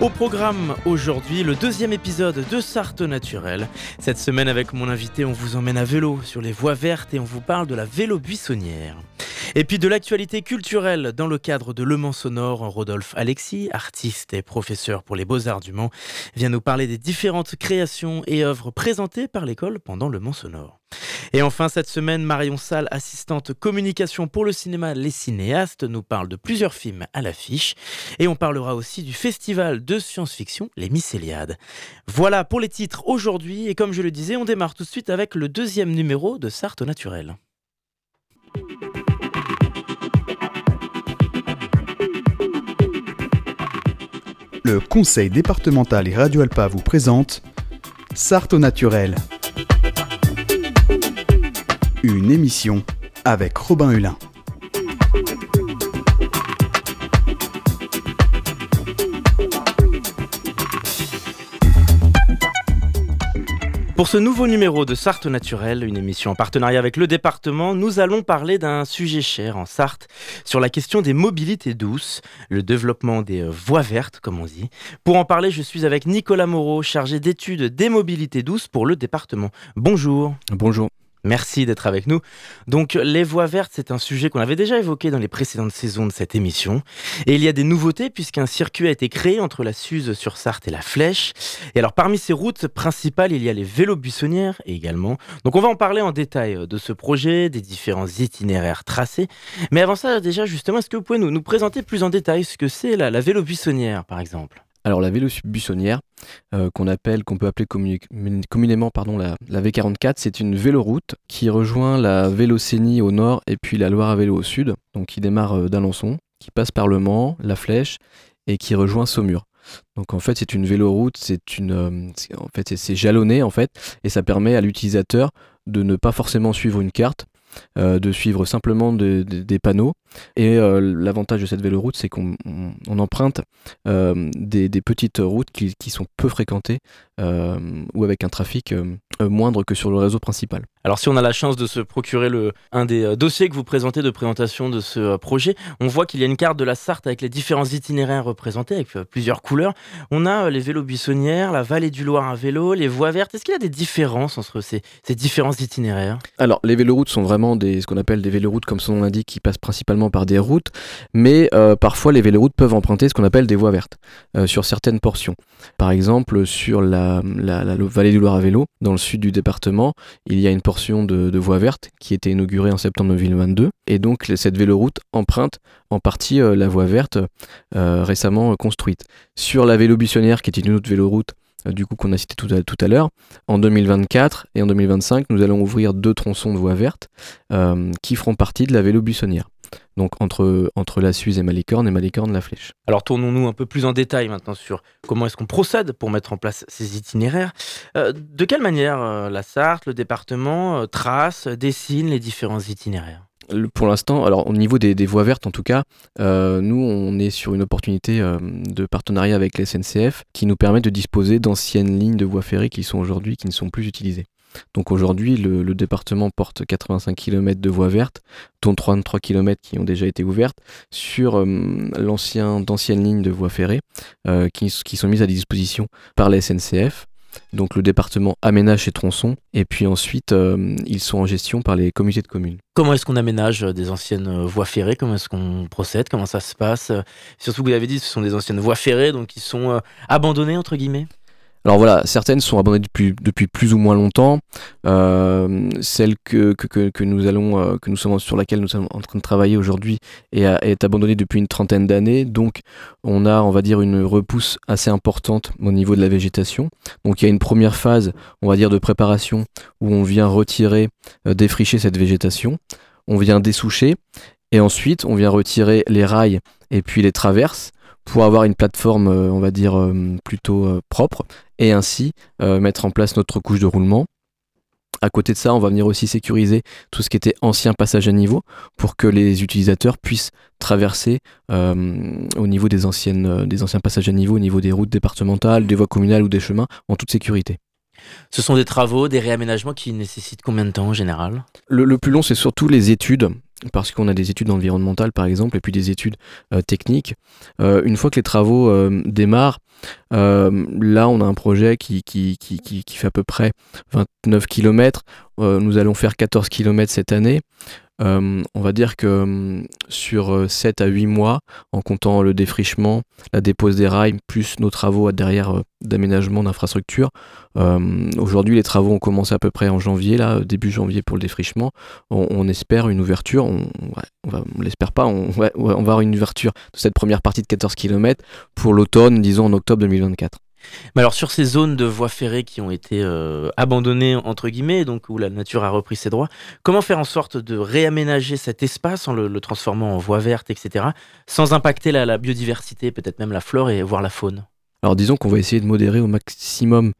Au programme aujourd'hui, le deuxième épisode de Sarthe Naturel. Cette semaine avec mon invité, on vous emmène à vélo sur les voies vertes et on vous parle de la vélo buissonnière. Et puis de l'actualité culturelle dans le cadre de Le Mans Sonore, Rodolphe Alexis, artiste et professeur pour les beaux-arts du Mans, vient nous parler des différentes créations et œuvres présentées par l'école pendant Le Mans Sonore. Et enfin, cette semaine, Marion Salle, assistante communication pour le cinéma Les Cinéastes, nous parle de plusieurs films à l'affiche. Et on parlera aussi du festival de science-fiction Les Mycéliades. Voilà pour les titres aujourd'hui. Et comme je le disais, on démarre tout de suite avec le deuxième numéro de Sarthe Naturel. Le conseil départemental et Radio Alpa vous présente Sarthe Naturel. Une émission avec Robin Hulin. Pour ce nouveau numéro de Sarthe Naturelle, une émission en partenariat avec le département, nous allons parler d'un sujet cher en Sarthe sur la question des mobilités douces, le développement des euh, voies vertes, comme on dit. Pour en parler, je suis avec Nicolas Moreau, chargé d'études des mobilités douces pour le département. Bonjour. Bonjour. Merci d'être avec nous. Donc les voies vertes, c'est un sujet qu'on avait déjà évoqué dans les précédentes saisons de cette émission. Et il y a des nouveautés puisqu'un circuit a été créé entre la Suze sur Sarthe et la Flèche. Et alors parmi ces routes principales, il y a les vélos buissonnières également. Donc on va en parler en détail de ce projet, des différents itinéraires tracés. Mais avant ça, déjà justement, est-ce que vous pouvez nous, nous présenter plus en détail ce que c'est la, la vélo buissonnière par exemple? Alors la vélo buissonnière, euh, qu'on appelle, qu'on peut appeler communément la, V44, c'est une véloroute qui rejoint la Vélocénie au nord et puis la Loire à vélo au sud, donc qui démarre euh, d'Alençon, qui passe par Le Mans, La Flèche et qui rejoint Saumur. Donc en fait c'est une véloroute, c'est une, euh, en fait c'est jalonné en fait et ça permet à l'utilisateur de ne pas forcément suivre une carte, de suivre simplement des panneaux. Et euh, l'avantage de cette véloroute, c'est qu'on emprunte euh, des, petites routes qui, sont peu fréquentées euh, ou avec un trafic moindre que sur le réseau principal. Alors si on a la chance de se procurer le, un des dossiers que vous présentez de présentation de ce projet, on voit qu'il y a une carte de la Sarthe avec les différents itinéraires représentés, avec plusieurs couleurs. On a les vélos buissonnières, la vallée du Loire à vélo, les voies vertes. Est-ce qu'il y a des différences entre ces, ces différents itinéraires? Alors les véloroutes sont vraiment des, ce qu'on appelle des véloroutes, comme son nom l'indique, qui passent principalement par des routes, mais euh, parfois les véloroutes peuvent emprunter ce qu'on appelle des voies vertes euh, sur certaines portions. Par exemple, sur la, vallée du Loire à vélo, dans le sud du département, il y a une portion de, voie verte qui été inaugurée en septembre 2022, et donc cette véloroute emprunte en partie euh, la voie verte récemment construite. Sur la vélo buissonnière, qui est une autre véloroute, du coup qu'on a cité tout à, l'heure. En 2024 et en 2025, nous allons ouvrir deux tronçons de voies vertes qui feront partie de la vélo buissonnière donc entre, entre la Suisse et Malicorne et Malicorne la Flèche. Alors tournons-nous un peu plus en détail maintenant sur comment est-ce qu'on procède pour mettre en place ces itinéraires. Euh, de quelle manière euh, la Sarthe, le département, euh, trace, dessine les différents itinéraires? Pour l'instant, alors au niveau des, voies vertes en tout cas, nous on est sur une opportunité de partenariat avec la SNCF qui nous permet de disposer d'anciennes lignes de voies ferrées qui sont aujourd'hui qui ne sont plus utilisées. Donc aujourd'hui, le, département porte 85 km de voies vertes, dont 33 km qui ont déjà été ouvertes, sur euh, l'ancien, d'anciennes lignes de voies ferrées euh, qui, sont mises à disposition par la SNCF. Donc le département aménage ses tronçons et puis ensuite euh, ils sont en gestion par les comités de communes. Comment est-ce qu'on aménage des anciennes voies ferrées? Comment est-ce qu'on procède? Comment ça se passe? Surtout vous l'avez dit, ce sont des anciennes voies ferrées donc qui sont abandonnées entre guillemets? Alors voilà, certaines sont abandonnées depuis, plus ou moins longtemps. Euh, celle que, que, que, nous allons, euh, que nous sommes sur laquelle nous sommes en train de travailler aujourd'hui est, est, abandonnée depuis une trentaine d'années. Donc on a, on va dire, une repousse assez importante au niveau de la végétation. Donc il y a une première phase, on va dire, de préparation où on vient retirer, euh, défricher cette végétation. On vient dessoucher et ensuite on vient retirer les rails et puis les traverses pour avoir une plateforme, on va dire, plutôt propre et ainsi mettre en place notre couche de roulement. À côté de ça, on va venir aussi sécuriser tout ce qui était ancien passage à niveau pour que les utilisateurs puissent traverser au niveau des, anciennes, des anciens passages à niveau, au niveau des routes départementales, des voies communales ou des chemins, en toute sécurité. Ce sont des travaux, des réaménagements qui nécessitent combien de temps en général? Le, plus long, c'est surtout les études parce qu'on a des études environnementales par exemple et puis des études euh, techniques. Euh, une fois que les travaux euh, démarrent, là on a un projet qui, qui, fait à peu près 29 km. nous allons faire 14 km cette année. Euh, on va dire que hum, sur 7 euh, à 8 mois, en comptant le défrichement, la dépose des rails, plus nos travaux derrière euh, d'aménagement d'infrastructures, aujourd'hui les travaux ont commencé à peu près en janvier, là, début janvier pour le défrichement. On, espère une ouverture, on, on, l'espère pas, on, va avoir une ouverture de cette première partie de 14 km pour l'automne, disons en octobre 2024. Alors sur ces zones de voies ferrées qui ont été euh, abandonnées entre guillemets, donc où la nature a repris ses droits, comment faire en sorte de réaménager cet espace en le, transformant en voie verte, etc., sans impacter la, biodiversité, peut-être même la flore et voire la faune? Alors disons qu'on va essayer de modérer au maximum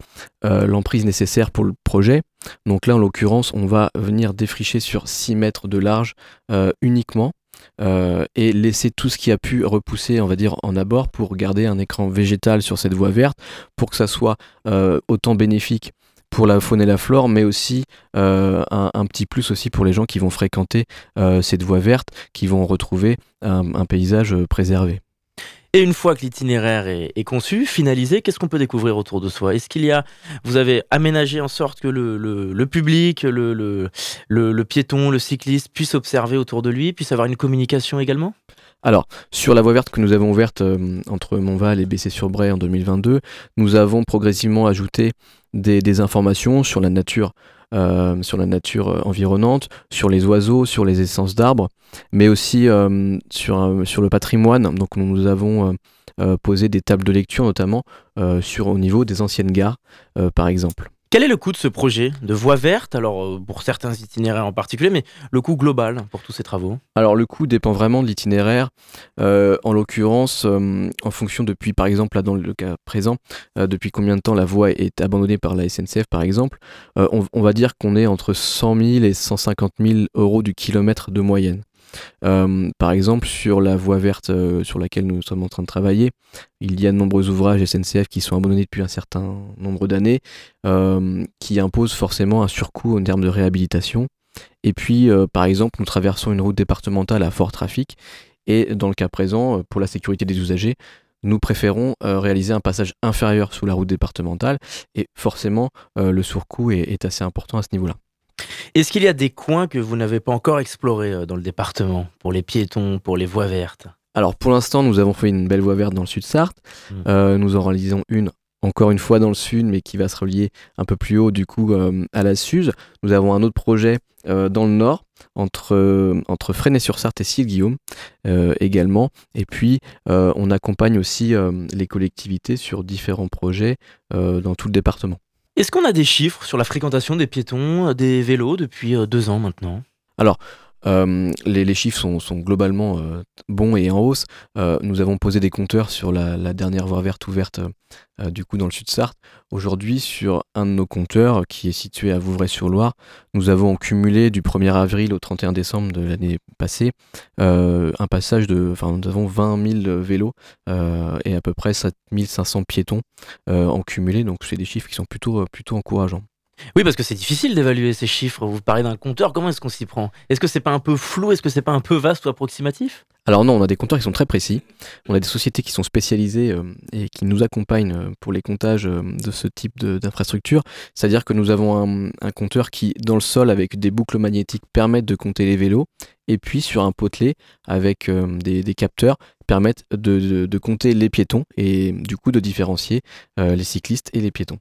euh, l'emprise nécessaire pour le projet. Donc là en l'occurrence on va venir défricher sur 6 mètres de large euh, uniquement euh, et laisser tout ce qui a pu repousser, on va dire, en abord pour garder un écran végétal sur cette voie verte, pour que ça soit euh, autant bénéfique pour la faune et la flore, mais aussi euh, un, petit plus aussi pour les gens qui vont fréquenter cette voie verte, qui vont retrouver un paysage préservé. Et une fois que l'itinéraire est, conçu, finalisé, qu'est-ce qu'on peut découvrir autour de soi? Est-ce qu'il y a, vous avez aménagé en sorte que le, public, le, piéton, le cycliste puisse observer autour de lui, puisse avoir une communication également? Alors, sur la voie verte que nous avons ouverte euh, entre Montval et Bessé-sur-Bray en 2022, nous avons progressivement ajouté des informations sur la nature euh, sur la nature euh, environnante, sur les oiseaux, sur les essences d'arbres, mais aussi euh, sur, sur le patrimoine. Donc nous avons posé des tables de lecture notamment sur, au niveau des anciennes gares, par exemple. Quel est le coût de ce projet de voie verte? Alors, euh, pour certains itinéraires en particulier, mais le coût global pour tous ces travaux? Alors, le coût dépend vraiment de l'itinéraire. Euh, en l'occurrence, euh, en fonction depuis, par exemple, là dans le cas présent, depuis combien de temps la voie est abandonnée par la SNCF, par exemple, on, on, va dire qu'on est entre 100 000 et 150 000 euros du kilomètre de moyenne. Euh, par exemple, sur la voie verte euh, sur laquelle nous sommes en train de travailler, il y a de nombreux ouvrages SNCF qui sont abandonnés depuis un certain nombre d'années, euh, qui imposent forcément un surcoût en termes de réhabilitation. Et puis, par exemple, nous traversons une route départementale à fort trafic, et dans le cas présent, pour la sécurité des usagers, nous préférons réaliser un passage inférieur sous la route départementale, et forcément, le surcoût est assez important à ce niveau-là. Est-ce qu'il y a des coins que vous n'avez pas encore explorés euh, dans le département, pour les piétons, pour les voies vertes? Alors pour l'instant, nous avons fait une belle voie verte dans le sud Sarthe. Hmm. Euh, nous en réalisons une encore une fois dans le sud, mais qui va se relier un peu plus haut du coup euh, à la Suze. Nous avons un autre projet dans le nord, entre, entre Fresnay-sur-Sarthe et Sille-Guillaume également. Et puis on accompagne aussi les collectivités sur différents projets dans tout le département. Est-ce qu'on a des chiffres sur la fréquentation des piétons, des vélos depuis euh, deux ans maintenant? Euh, les, chiffres sont, globalement bons et en hausse. nous avons posé des compteurs sur la, dernière voie verte ouverte du coup dans le sud Sarthe. Aujourd'hui, sur un de nos compteurs qui est situé à Vouvray-sur-Loire, nous avons cumulé du 1er avril au 31 décembre de l'année passée un passage de, enfin nous avons 20 000 vélos et à peu près 7500 piétons en cumulé. Donc c'est des chiffres qui sont plutôt plutôt encourageants. Oui, parce que c'est difficile d'évaluer ces chiffres. Vous parlez d'un compteur, comment est-ce qu'on s'y prend? Est-ce que c'est pas un peu flou? Est-ce que c'est pas un peu vaste ou approximatif? Alors non, on a des compteurs qui sont très précis. On a des sociétés qui sont spécialisées euh, et qui nous accompagnent euh, pour les comptages euh, de ce type d'infrastructure. C'est-à-dire que nous avons un, compteur qui, dans le sol, avec des boucles magnétiques, permettent de compter les vélos. Et puis sur un potelet avec des, capteurs permettent de, compter les piétons et du coup de différencier les cyclistes et les piétons.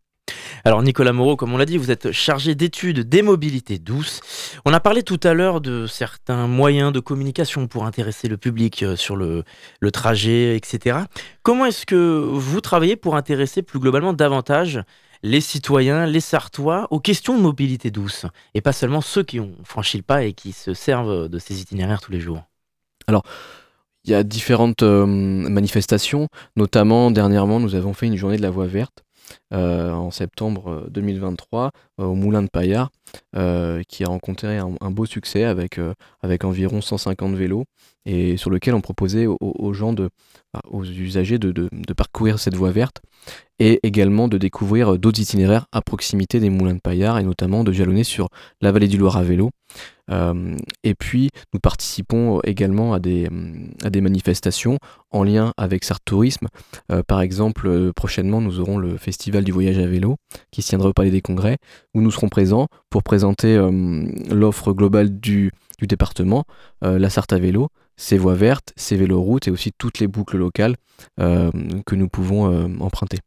Alors Nicolas Moreau, comme on l'a dit, vous êtes chargé d'études des mobilités douces. On a parlé tout à l'heure de certains moyens de communication pour intéresser le public euh, sur le, trajet, etc. Comment est-ce que vous travaillez pour intéresser plus globalement davantage les citoyens, les Sartois, aux questions de mobilité douce, et pas seulement ceux qui ont franchi le pas et qui se servent de ces itinéraires tous les jours? Alors, il y a différentes euh, manifestations, notamment dernièrement, nous avons fait une journée de la voie verte en septembre 2023 au Moulin de Paillard, qui a rencontré un, beau succès avec, avec environ 150 vélos et sur lequel on proposait aux, gens, de, aux usagers de, de, parcourir cette voie verte et également de découvrir d'autres itinéraires à proximité des moulins de Paillard et notamment de jalonner sur la vallée du Loire à vélo. Euh, et puis nous participons également à des, à des manifestations en lien avec Sartre Tourisme. Euh, par exemple, euh, prochainement nous aurons le Festival du voyage à vélo qui se tiendra au Palais des Congrès où nous serons présents pour présenter l'offre globale du, du département, la Sarthe à vélo, ses voies vertes, ses véloroutes et aussi toutes les boucles locales que nous pouvons emprunter.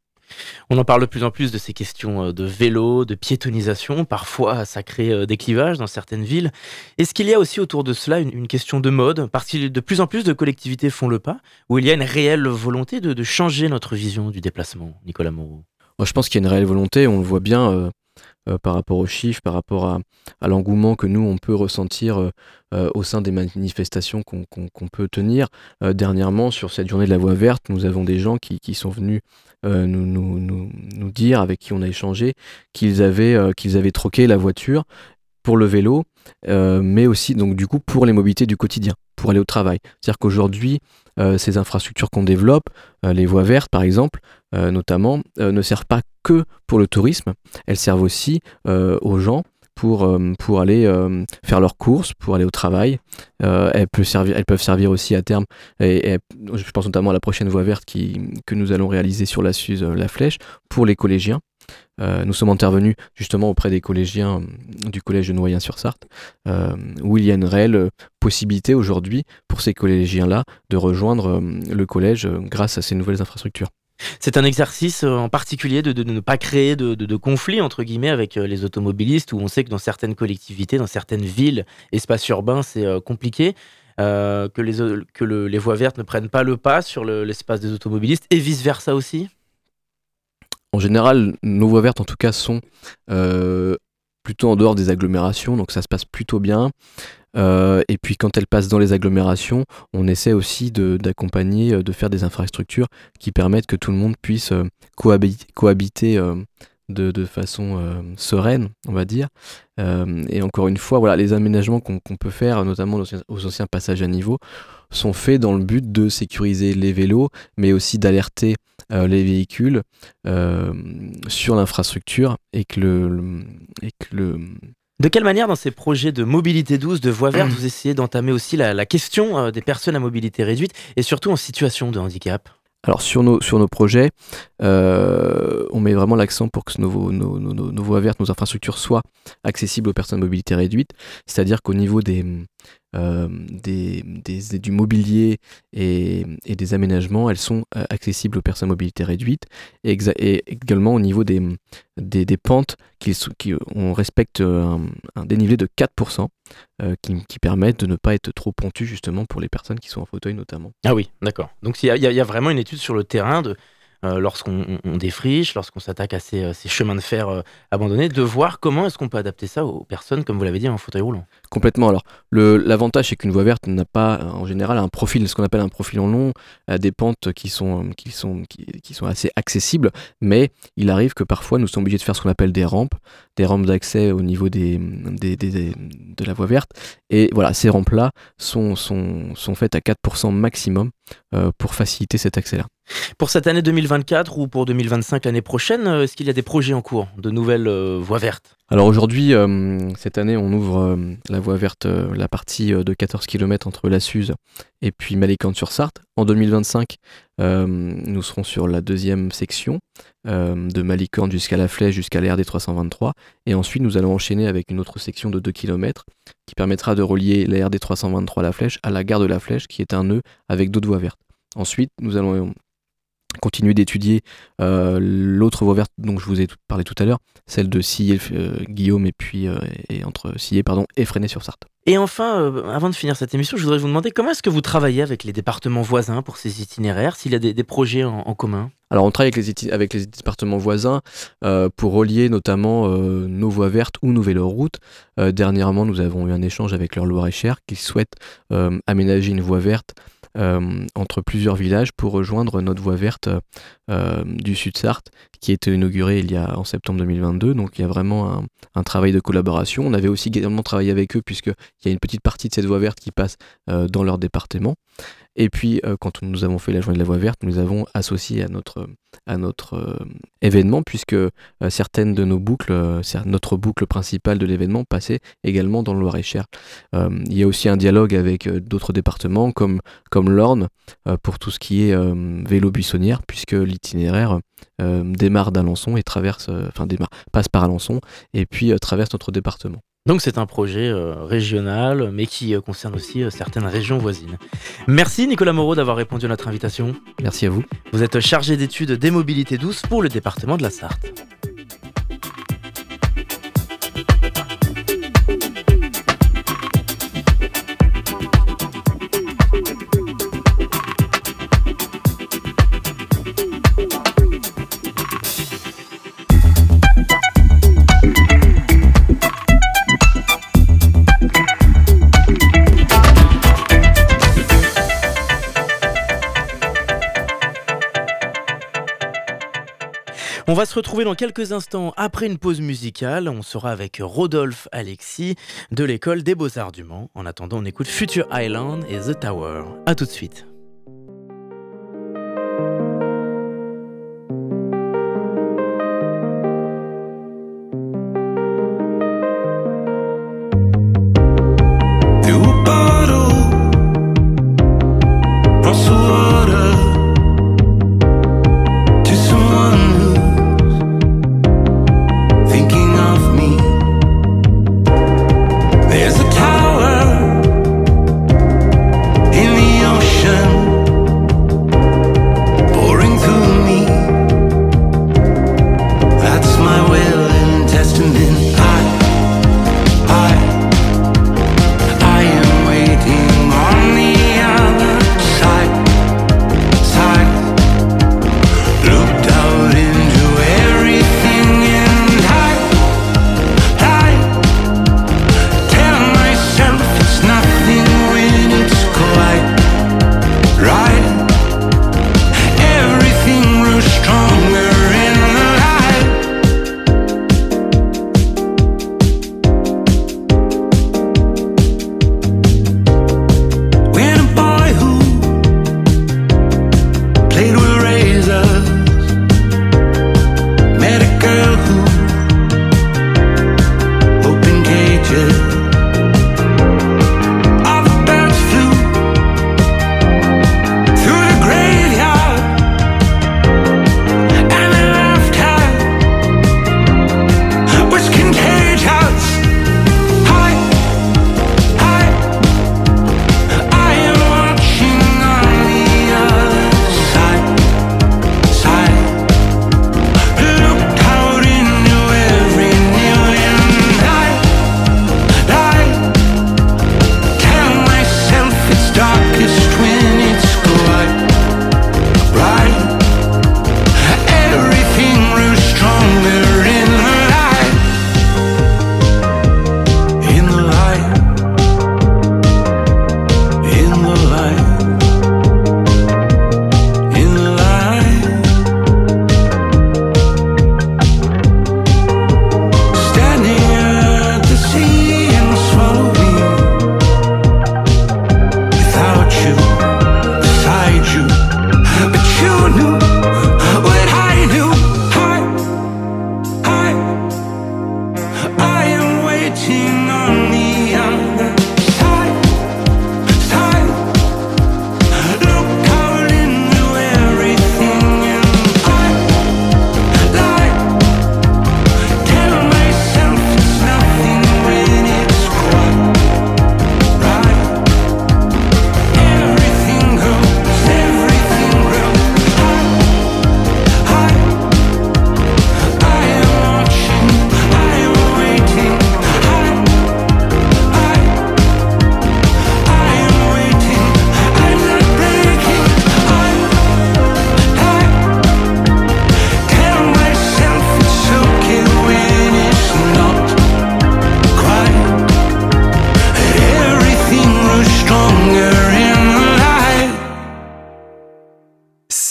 On en parle de plus en plus de ces questions euh, de vélo, de piétonisation. Parfois, ça crée euh, des clivages dans certaines villes. Est-ce qu'il y a aussi autour de cela une, question de mode? Parce que de plus en plus de collectivités font le pas, où il y a une réelle volonté de, changer notre vision du déplacement, Nicolas Moreau Je pense qu'il y a une réelle volonté, on le voit bien. Euh, euh, par rapport aux chiffres, par rapport à, l'engouement que nous, on peut ressentir euh, au sein des manifestations qu'on peut tenir. dernièrement, sur cette journée de la voie verte, nous avons des gens qui, sont venus nous, dire, avec qui on a échangé, qu'ils avaient, qu'ils avaient troqué la voiture pour le vélo, mais aussi donc du coup pour les mobilités du quotidien, pour aller au travail. C'est-à-dire qu'aujourd'hui, ces infrastructures qu'on développe, les voies vertes par exemple, notamment, ne servent pas que pour le tourisme, elles servent aussi euh, aux gens pour, euh, pour aller euh, faire leurs courses, pour aller au travail. elles, peuvent servir, aussi à terme, et, je pense notamment à la prochaine voie verte que nous allons réaliser sur la Suze, la Flèche, pour les collégiens. Nous sommes intervenus justement auprès des collégiens du collège de Noyen-sur-Sarthe, où il y a une réelle possibilité aujourd'hui pour ces collégiens-là de rejoindre le collège grâce à ces nouvelles infrastructures. C'est un exercice euh, en particulier de, ne pas créer de, de, conflits entre guillemets avec euh, les automobilistes où on sait que dans certaines collectivités, dans certaines villes, espaces urbains, c'est euh, compliqué. que les, voies vertes ne prennent pas le pas sur l'espace des automobilistes et vice versa aussi? En général, nos voies vertes en tout cas sont plutôt en dehors des agglomérations, donc ça se passe plutôt bien. Euh, et puis quand elles passent dans les agglomérations, on essaie aussi d'accompagner, euh, de, faire des infrastructures qui permettent que tout le monde puisse euh, cohabiter, de, façon sereine, on va dire. et encore une fois, voilà, les aménagements qu'on peut faire, notamment aux anciens passages à niveau, sont faits dans le but de sécuriser les vélos, mais aussi d'alerter les véhicules sur l'infrastructure et que le, et que le de quelle manière, dans ces projets de mobilité douce, de voie verte, vous essayez d'entamer aussi la, question euh, des personnes à mobilité réduite et surtout en situation de handicap? Alors sur nos, sur nos projets, euh, on met vraiment l'accent pour que nos, nos, nos, voies vertes, nos infrastructures soient accessibles aux personnes à mobilité réduite, c'est-à-dire qu'au niveau des, euh, des, du mobilier et, des aménagements, elles sont euh, accessibles aux personnes à mobilité réduite et, également au niveau des, des, pentes, qui, qui, on respecte un, dénivelé de 4%. Euh, qui, permettent de ne pas être trop pentus justement pour les personnes qui sont en fauteuil notamment. Ah oui, d'accord. Donc il y, y, a vraiment une étude sur le terrain de euh, lorsqu'on défriche, lorsqu'on s'attaque à ces, euh, chemins de fer euh, abandonnés, de voir comment est-ce qu'on peut adapter ça aux personnes, comme vous l'avez dit, en fauteuil roulant. Complètement. Alors, l'avantage, c'est qu'une voie verte n'a pas, en général, un profil, ce qu'on appelle un profil en long, des pentes qui sont, qui, sont, qui, sont assez accessibles, mais il arrive que parfois, nous sommes obligés de faire ce qu'on appelle des rampes, des rampes d'accès au niveau des, des, de la voie verte. Et voilà, ces rampes-là sont, sont, sont faites à 4% maximum pour faciliter cet accès-là. Pour cette année 2024 ou pour 2025 l'année prochaine, euh, est-ce qu'il y a des projets en cours, de nouvelles euh, voies vertes? Alors aujourd'hui, euh, cette année, on ouvre la voie verte, la partie de 14 km entre la Suze et puis Malicante-sur-Sarthe. En 2025, nous serons sur la deuxième section de Malicante jusqu'à la Flèche, jusqu'à l'RD 323. Et ensuite, nous allons enchaîner avec une autre section de 2 km qui permettra de relier la RD 323 à la Flèche à la gare de la Flèche, qui est un nœud avec d'autres voies vertes. Ensuite, nous allons continuer d'étudier euh, l'autre voie verte dont je vous ai parlé tout à l'heure, celle de Sillé, euh, Guillaume et puis euh, et entre Sillé pardon et Freinet sur Sarthe. Et enfin, avant de finir cette émission, je voudrais vous demander comment est-ce que vous travaillez avec les départements voisins pour ces itinéraires, s'il y a des, projets en, commun? Alors on travaille avec les, avec les départements voisins pour relier notamment nos voies vertes ou nos véloroutes. dernièrement, nous avons eu un échange avec leur Loire-et-Cher qui souhaitent aménager une voie verte entre plusieurs villages pour rejoindre notre voie verte du Sud-Sarthe qui a été inaugurée il y a en septembre 2022. Donc il y a vraiment un, un travail de collaboration. On avait aussi également travaillé avec eux puisqu'il y a une petite partie de cette voie verte qui passe dans leur département. Et puis, euh, quand nous avons fait la journée de la voie verte, nous avons associé à notre, à notre euh, événement, puisque euh, certaines de nos boucles, notre boucle principale de l'événement passait également dans le Loir-et-Cher. il y a aussi un dialogue avec d'autres départements, comme, comme l'Orne, pour tout ce qui est vélo buissonnière, puisque l'itinéraire démarre d'Alençon et traverse, enfin démarre, passe par Alençon, et puis traverse notre département. Donc c'est un projet euh, régional, mais qui euh, concerne aussi euh, certaines régions voisines. Merci Nicolas Moreau d'avoir répondu à notre invitation. Merci à vous. Vous êtes chargé d'études des mobilités douces pour le département de la Sarthe. On va se retrouver dans quelques instants après une pause musicale. On sera avec Rodolphe Alexis de l'école des Beaux-Arts du Mans. En attendant, on écoute Future Island et The Tower. A tout de suite.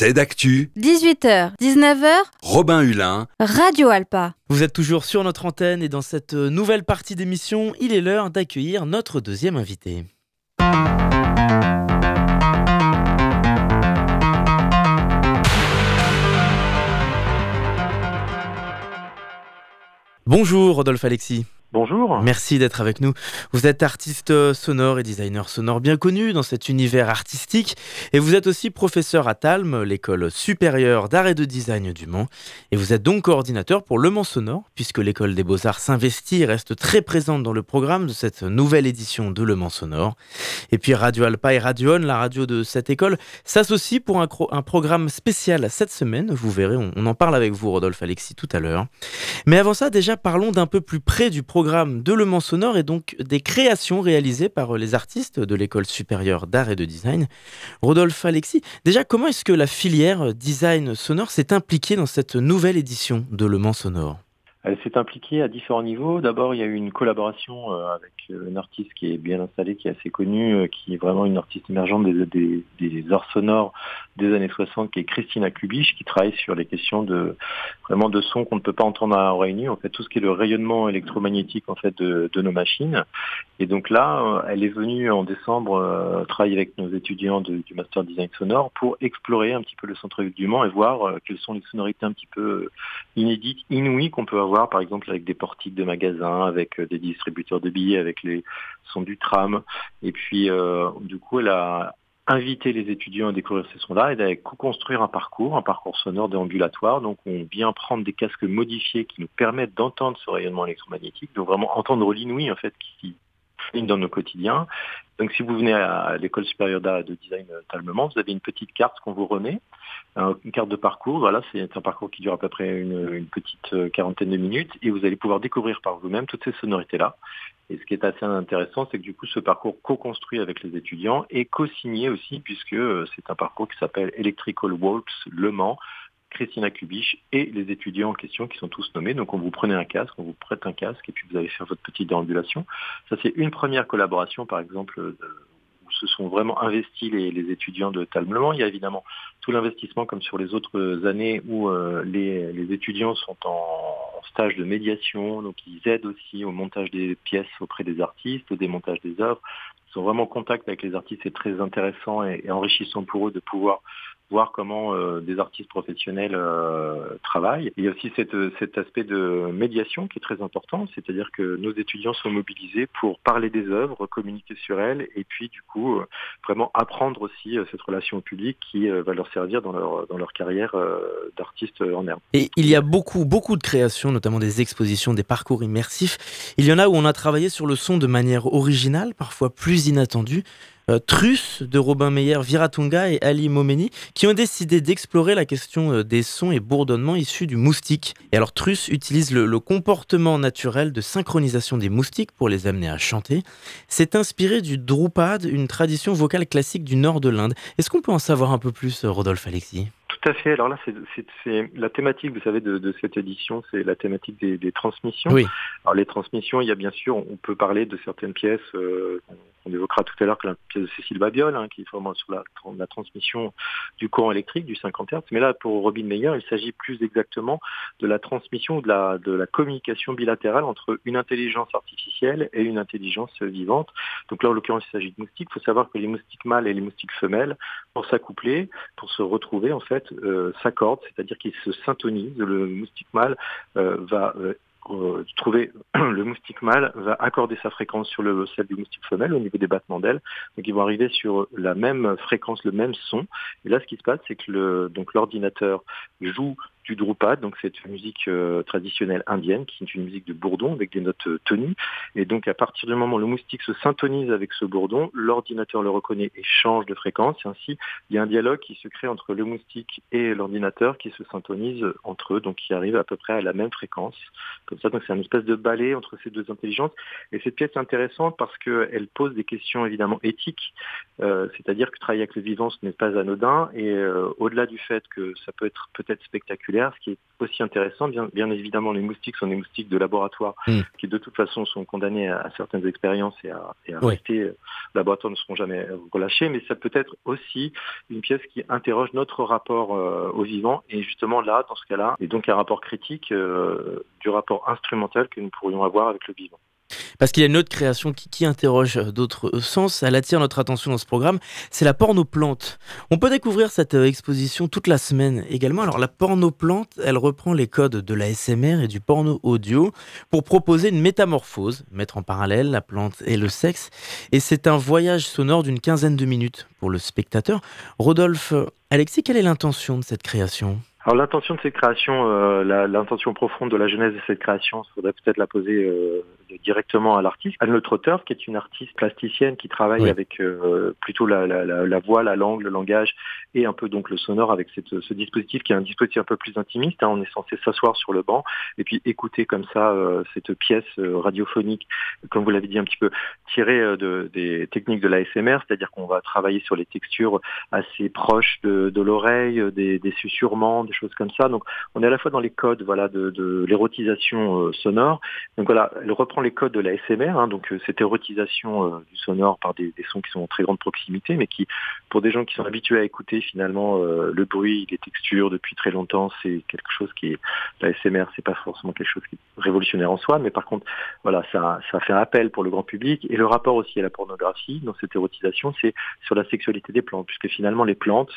C'est d'actu. 18h, 19h, Robin Hulin. Radio Alpa. Vous êtes toujours sur notre antenne et dans cette nouvelle partie d'émission, il est l'heure d'accueillir notre deuxième invité. Bonjour Rodolphe Alexis. Bonjour. Merci d'être avec nous. Vous êtes artiste sonore et designer sonore bien connu dans cet univers artistique et vous êtes aussi professeur à Talm, l'école supérieure d'art et de design du Mans. Et vous êtes donc coordinateur pour Le Mans Sonore puisque l'école des beaux-arts s'investit et reste très présente dans le programme de cette nouvelle édition de Le Mans Sonore. Et puis Radio Alpa et Radio On, la radio de cette école, s'associent pour un, un, programme spécial cette semaine. Vous verrez, on, on en parle avec vous Rodolphe Alexis tout à l'heure. Mais avant ça, déjà parlons d'un peu plus près du programme programme de Le Mans Sonore et donc des créations réalisées par les artistes de l'école supérieure d'art et de design. Rodolphe Alexis, déjà comment est-ce que la filière design sonore s'est impliquée dans cette nouvelle édition de Le Mans Sonore? Elle s'est impliquée à différents niveaux. D'abord, il y a eu une collaboration euh, avec euh, une artiste qui est bien installée, qui est assez connue, euh, qui est vraiment une artiste émergente des, des, des arts sonores des années 60, qui est Christina Kubich, qui travaille sur les questions de vraiment de son qu'on ne peut pas entendre à Réunion, en fait tout ce qui est le rayonnement électromagnétique en fait de, de nos machines. Et donc là, elle est venue en décembre travailler avec nos étudiants du master design sonore pour explorer un petit peu le centre du Mans et voir quelles sont les sonorités un petit peu inédites, inouïes qu'on peut avoir par exemple avec des portiques de magasins, avec euh, des distributeurs de billets, avec les sons du tram. Et puis, euh, du coup, elle a invité les étudiants à découvrir ces sons-là et d'aller co-construire un parcours, un parcours sonore déambulatoire. Donc, on vient prendre des casques modifiés qui nous permettent d'entendre ce rayonnement électromagnétique, donc vraiment entendre l'inouï, en fait, qui dans nos quotidiens. Donc si vous venez à l'école supérieure d'art et de design Talmement, vous avez une petite carte qu'on vous remet, une carte de parcours. Voilà, c'est un parcours qui dure à peu près une, petite euh, quarantaine de minutes et vous allez pouvoir découvrir par vous-même toutes ces sonorités-là. Et ce qui est assez intéressant, c'est que du coup, ce parcours co-construit avec les étudiants et co-signé aussi, puisque euh, c'est un parcours qui s'appelle Electrical Walks Le Mans, Christina Kubich et les étudiants en question qui sont tous nommés. Donc on vous prenez un casque, on vous prête un casque et puis vous allez faire votre petite déambulation. Ça c'est une première collaboration par exemple où se sont vraiment investis les, étudiants de Talmement. Il y a évidemment tout l'investissement comme sur les autres années où euh, les, étudiants sont en, stage de médiation, donc ils aident aussi au montage des pièces auprès des artistes, au démontage des œuvres. Ils sont vraiment en contact avec les artistes, c'est très intéressant et enrichissant pour eux de pouvoir voir comment euh, des artistes professionnels euh, travaillent. il y a aussi cette, cet aspect de médiation qui est très important, c'est-à-dire que nos étudiants sont mobilisés pour parler des œuvres, communiquer sur elles, et puis du coup euh, vraiment apprendre aussi cette relation au public qui va leur servir dans leur, dans leur carrière d'artiste en herbe. Et il y a beaucoup, beaucoup de créations, notamment des expositions, des parcours immersifs. Il y en a où on a travaillé sur le son de manière originale, parfois plus inattendue. Euh, Truss de Robin Meyer, Viratunga et Ali Momeni, qui ont décidé d'explorer la question euh, des sons et bourdonnements issus du moustique. Et alors Truss utilise le, comportement naturel de synchronisation des moustiques pour les amener à chanter. C'est inspiré du Drupad, une tradition vocale classique du nord de l'Inde. Est-ce qu'on peut en savoir un peu plus, euh, Rodolphe Alexis? Tout à fait. Alors là, c'est la thématique, vous savez, de, cette édition, c'est la thématique des, transmissions. Oui. Alors les transmissions, il y a bien sûr, on peut parler de certaines pièces on évoquera tout à l'heure que la pièce de Cécile Babiol, hein, qui est vraiment sur la, transmission du courant électrique, du 50 Hz. Mais là, pour Robin Meyer, il s'agit plus exactement de la transmission, de la, de la communication bilatérale entre une intelligence artificielle et une intelligence vivante. Donc là, en l'occurrence, il s'agit de moustiques. Il faut savoir que les moustiques mâles et les moustiques femelles, pour s'accoupler, pour se retrouver, en fait, euh, s'accordent, c'est-à-dire qu'ils se syntonisent. Le moustique mâle euh, va euh, euh, trouver le moustique mâle va accorder sa fréquence sur le celle du moustique femelle au niveau des battements d'ailes. Donc ils vont arriver sur la même fréquence, le même son. Et là, ce qui se passe, c'est que le, donc l'ordinateur joue du Drupad, donc c'est une musique euh, traditionnelle indienne, qui est une musique de bourdon avec des notes euh, tenues. Et donc à partir du moment où le moustique se syntonise avec ce bourdon, l'ordinateur le reconnaît et change de fréquence. Et ainsi, il y a un dialogue qui se crée entre le moustique et l'ordinateur qui se syntonise entre eux, donc qui arrive à peu près à la même fréquence. Comme ça, donc c'est une espèce de balai entre ces deux intelligences. Et cette pièce est intéressante parce qu'elle pose des questions évidemment éthiques, euh, c'est-à-dire que travailler avec le vivant, ce n'est pas anodin. Et au-delà du fait que ça peut être peut-être spectaculaire, ce qui est aussi intéressant. Bien, bien évidemment, les moustiques sont des moustiques de laboratoire mm. qui, de toute façon, sont condamnés à, certaines expériences et à, et à rester. Les laboratoires ne seront jamais relâchés, mais ça peut être aussi une pièce qui interroge notre rapport au vivant. Et justement, là, dans ce cas-là, et donc un rapport critique du rapport instrumental que nous pourrions avoir avec le vivant. Parce qu'il y a une autre création qui, interroge d'autres sens, elle attire notre attention dans ce programme, c'est la pornoplante. On peut découvrir cette euh, exposition toute la semaine également. Alors la pornoplante, elle reprend les codes de la SMR et du porno audio pour proposer une métamorphose, mettre en parallèle la plante et le sexe. Et c'est un voyage sonore d'une quinzaine de minutes pour le spectateur. Rodolphe, Alexis, quelle est l'intention de cette création? Alors l'intention de cette création, euh, l'intention profonde de la genèse de cette création, il faudrait peut-être la poser euh, directement à l'artiste. Anne Trotter, qui est une artiste plasticienne qui travaille avec euh, plutôt la, la, la, voix, la langue, le langage et un peu donc le sonore avec cette, ce dispositif qui est un dispositif un peu plus intimiste. Hein. On est censé s'asseoir sur le banc et puis écouter comme ça euh, cette pièce euh, radiophonique, comme vous l'avez dit un petit peu, tirée de, des techniques de l'ASMR, c'est-à-dire qu'on va travailler sur les textures assez proches de, de l'oreille, des, des susurrements, des choses comme ça. Donc on est à la fois dans les codes voilà, de, de l'érotisation sonore. Donc voilà, elle reprend les codes de la SMR, hein, donc euh, cette érotisation euh, du sonore par des, sons qui sont en très grande proximité, mais qui, pour des gens qui sont habitués à écouter finalement euh, le bruit, les textures depuis très longtemps, c'est quelque chose qui est la SMR, c'est pas forcément quelque chose qui est révolutionnaire en soi, mais par contre, voilà, ça, ça fait appel pour le grand public et le rapport aussi à la pornographie dans cette érotisation, c'est sur la sexualité des plantes, puisque finalement les plantes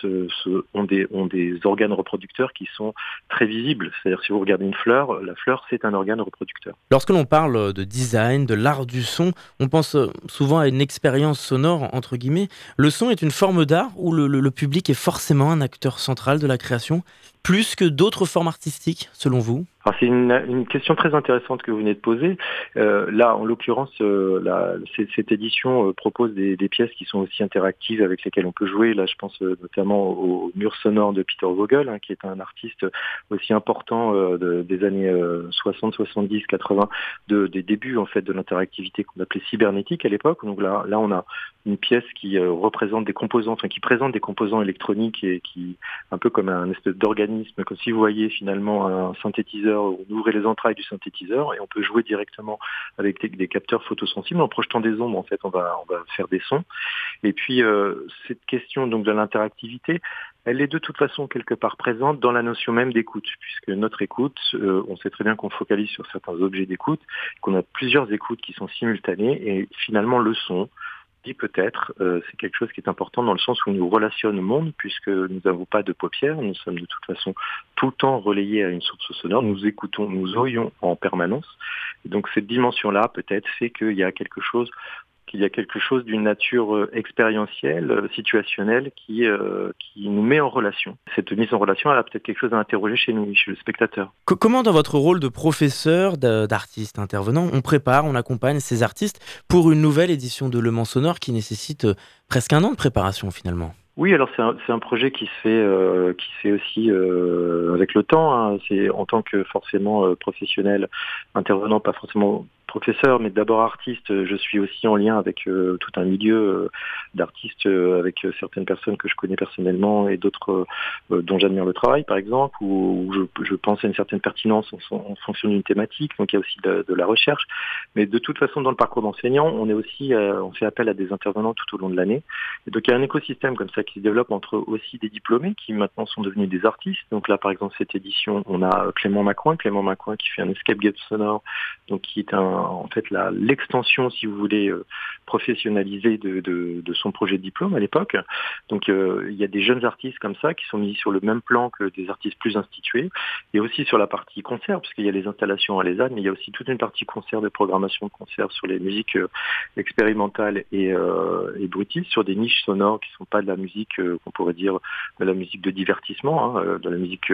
ont des ont des organes reproducteurs qui sont très visibles. C'est-à-dire si vous regardez une fleur, la fleur c'est un organe reproducteur. Lorsque l'on parle de design, de l'art du son. On pense euh, souvent à une expérience sonore, entre guillemets. Le son est une forme d'art où le, public est forcément un acteur central de la création, plus que d'autres formes artistiques, selon vous c'est une, question très intéressante que vous venez de poser. Euh, là, en l'occurrence, euh, cette, édition propose des, pièces qui sont aussi interactives avec lesquelles on peut jouer. Là, je pense notamment au, mur sonore de Peter Vogel, hein, qui est un artiste aussi important des années 60, 70, 80, de, des débuts en fait de l'interactivité qu'on appelait cybernétique à l'époque. Donc là, là, on a une pièce qui euh, représente des composants, enfin qui présente des composants électroniques et qui un peu comme un espèce d'organisme, comme si vous voyez finalement un synthétiseur, on ouvrait les entrailles du synthétiseur et on peut jouer directement avec des, capteurs photosensibles en projetant des ondes. En fait, on va on va faire des sons. Et puis euh, cette question donc de l'interactivité, elle est de toute façon quelque part présente dans la notion même d'écoute, puisque notre écoute, euh, on sait très bien qu'on focalise sur certains objets d'écoute, qu'on a plusieurs écoutes qui sont simultanées, et finalement le son, peut-être, euh, c'est quelque chose qui est important dans le sens où nous relationne au monde, puisque nous n'avons pas de paupières, nous sommes de toute façon tout le temps relayés à une source sonore, nous écoutons, nous oyons en permanence. Et donc cette dimension-là, peut-être, fait qu'il y a quelque chose il y a quelque chose d'une nature euh, expérientielle, euh, situationnelle, qui, euh, qui nous met en relation. Cette mise en relation, elle a peut-être quelque chose à interroger chez nous, chez le spectateur. comment, dans votre rôle de professeur, d'artiste intervenant, on prépare, on accompagne ces artistes pour une nouvelle édition de Le Mans Sonore qui nécessite presque un an de préparation finalement? Oui, alors c'est un, un, projet qui se fait, qui se fait aussi avec le temps. Hein. C'est en tant que forcément professionnel intervenant, pas forcément professeur, mais d'abord artiste. Je suis aussi en lien avec euh, tout un milieu euh, d'artistes, euh, avec certaines personnes que je connais personnellement et d'autres dont j'admire le travail, par exemple, où, je, pense à une certaine pertinence en, fonction d'une thématique. Donc il y a aussi de, la recherche. Mais de toute façon, dans le parcours d'enseignant, on est aussi, on fait appel à des intervenants tout au long de l'année. Et donc il y a un écosystème comme ça qui se développe entre aussi des diplômés qui maintenant sont devenus des artistes. Donc là, par exemple, cette édition, on a Clément Macron, Clément Macron qui fait un escape game sonore, donc qui est un en fait l'extension, si vous voulez, euh, professionnalisée de, son projet de diplôme à l'époque. Donc euh, il y a des jeunes artistes comme ça qui sont mis sur le même plan que des artistes plus institués. Et aussi sur la partie concert, puisqu'il y a les installations à l'ESAD, mais il y a aussi toute une partie concert de programmation de concert sur les musiques euh, expérimentales et, et bruitistes, sur des niches sonores qui ne sont pas de la musique qu'on pourrait dire de la musique de divertissement, hein, de la musique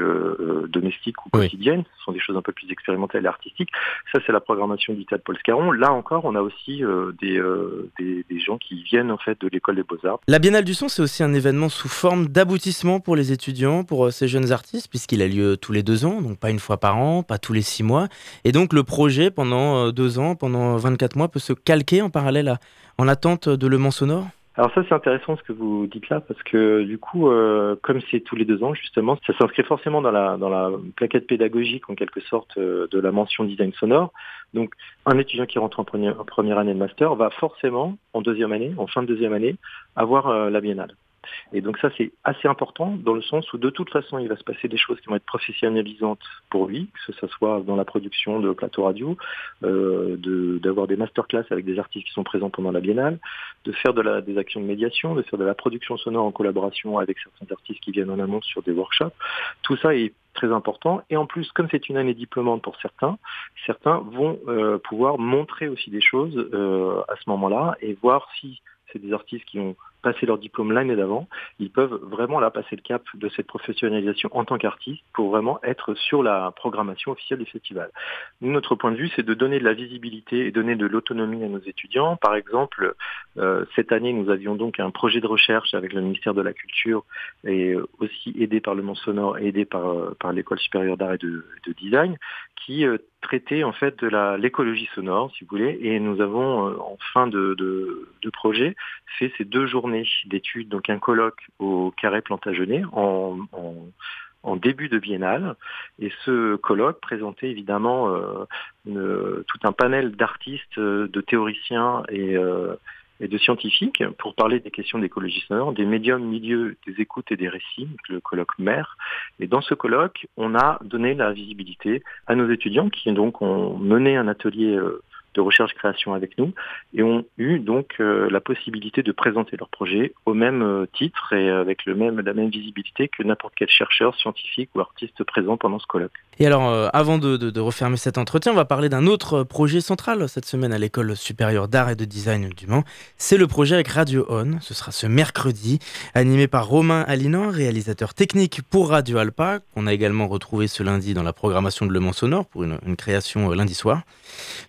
domestique ou quotidienne. Ce sont des choses un peu plus expérimentales et artistiques. Ça, c'est la programmation du Paul Scarron. Là encore, on a aussi euh, euh, des, gens qui viennent en fait de l'école des beaux-arts. La Biennale du son, c'est aussi un événement sous forme d'aboutissement pour les étudiants, pour euh, ces jeunes artistes, puisqu'il a lieu tous les deux ans, donc pas une fois par an, pas tous les six mois. Et donc le projet, pendant deux ans, pendant 24 mois, peut se calquer en parallèle en attente de Le Mans Sonore? Alors ça c'est intéressant ce que vous dites là parce que du coup euh, comme c'est tous les deux ans justement ça s'inscrit forcément dans la dans la plaquette pédagogique en quelque sorte euh, de la mention design sonore. Donc un étudiant qui rentre en première, en première année de master va forcément en deuxième année, en fin de deuxième année, avoir euh, la biennale. Et donc ça, c'est assez important dans le sens où de toute façon, il va se passer des choses qui vont être professionnalisantes pour lui, que ce soit dans la production de plateaux radio, euh, d'avoir des masterclass avec des artistes qui sont présents pendant la biennale, de faire des actions de médiation, de faire de la production sonore en collaboration avec certains artistes qui viennent en amont sur des workshops. Tout ça est très important. Et en plus, comme c'est une année diplômante pour certains, certains vont euh, pouvoir montrer aussi des choses euh, à ce moment-là et voir si c'est des artistes qui ont passé leur diplôme l'année d'avant, ils peuvent vraiment là passer le cap de cette professionnalisation en tant qu'artiste pour vraiment être sur la programmation officielle du festival. notre point de vue, c'est de donner de la visibilité et donner de l'autonomie à nos étudiants. Par exemple, cette année, nous avions donc un projet de recherche avec le ministère de la Culture et aussi aidé par le Mont Sonore, aidé par, euh, par l'École supérieure d'art et de, de, design, qui euh, traitait en fait de l'écologie sonore, si vous voulez, et nous avons en fin de, projet fait ces deux journées d'études, donc un colloque au Carré Plantagenet en, début de biennale. Et ce colloque présentait évidemment euh, tout un panel d'artistes, euh, de théoriciens et, euh, et, de scientifiques pour parler des questions d'écologie sonore, des médiums, milieux, des écoutes et des récits, le colloque mère. Et dans ce colloque, on a donné la visibilité à nos étudiants qui donc ont mené un atelier de recherche-création avec nous et ont eu donc euh, la possibilité de présenter leur projet au même euh, titre et avec le même, la même visibilité que n'importe quel chercheur, scientifique ou artiste présent pendant ce colloque. Et alors, euh, avant de, de, refermer cet entretien, on va parler d'un autre projet central cette semaine à l'École supérieure d'art et de design du Mans. C'est le projet avec Radio On. Ce sera ce mercredi, animé par Romain Alinan, réalisateur technique pour Radio Alpa, qu'on a également retrouvé ce lundi dans la programmation de Le Mans Sonore pour une, une création lundi soir.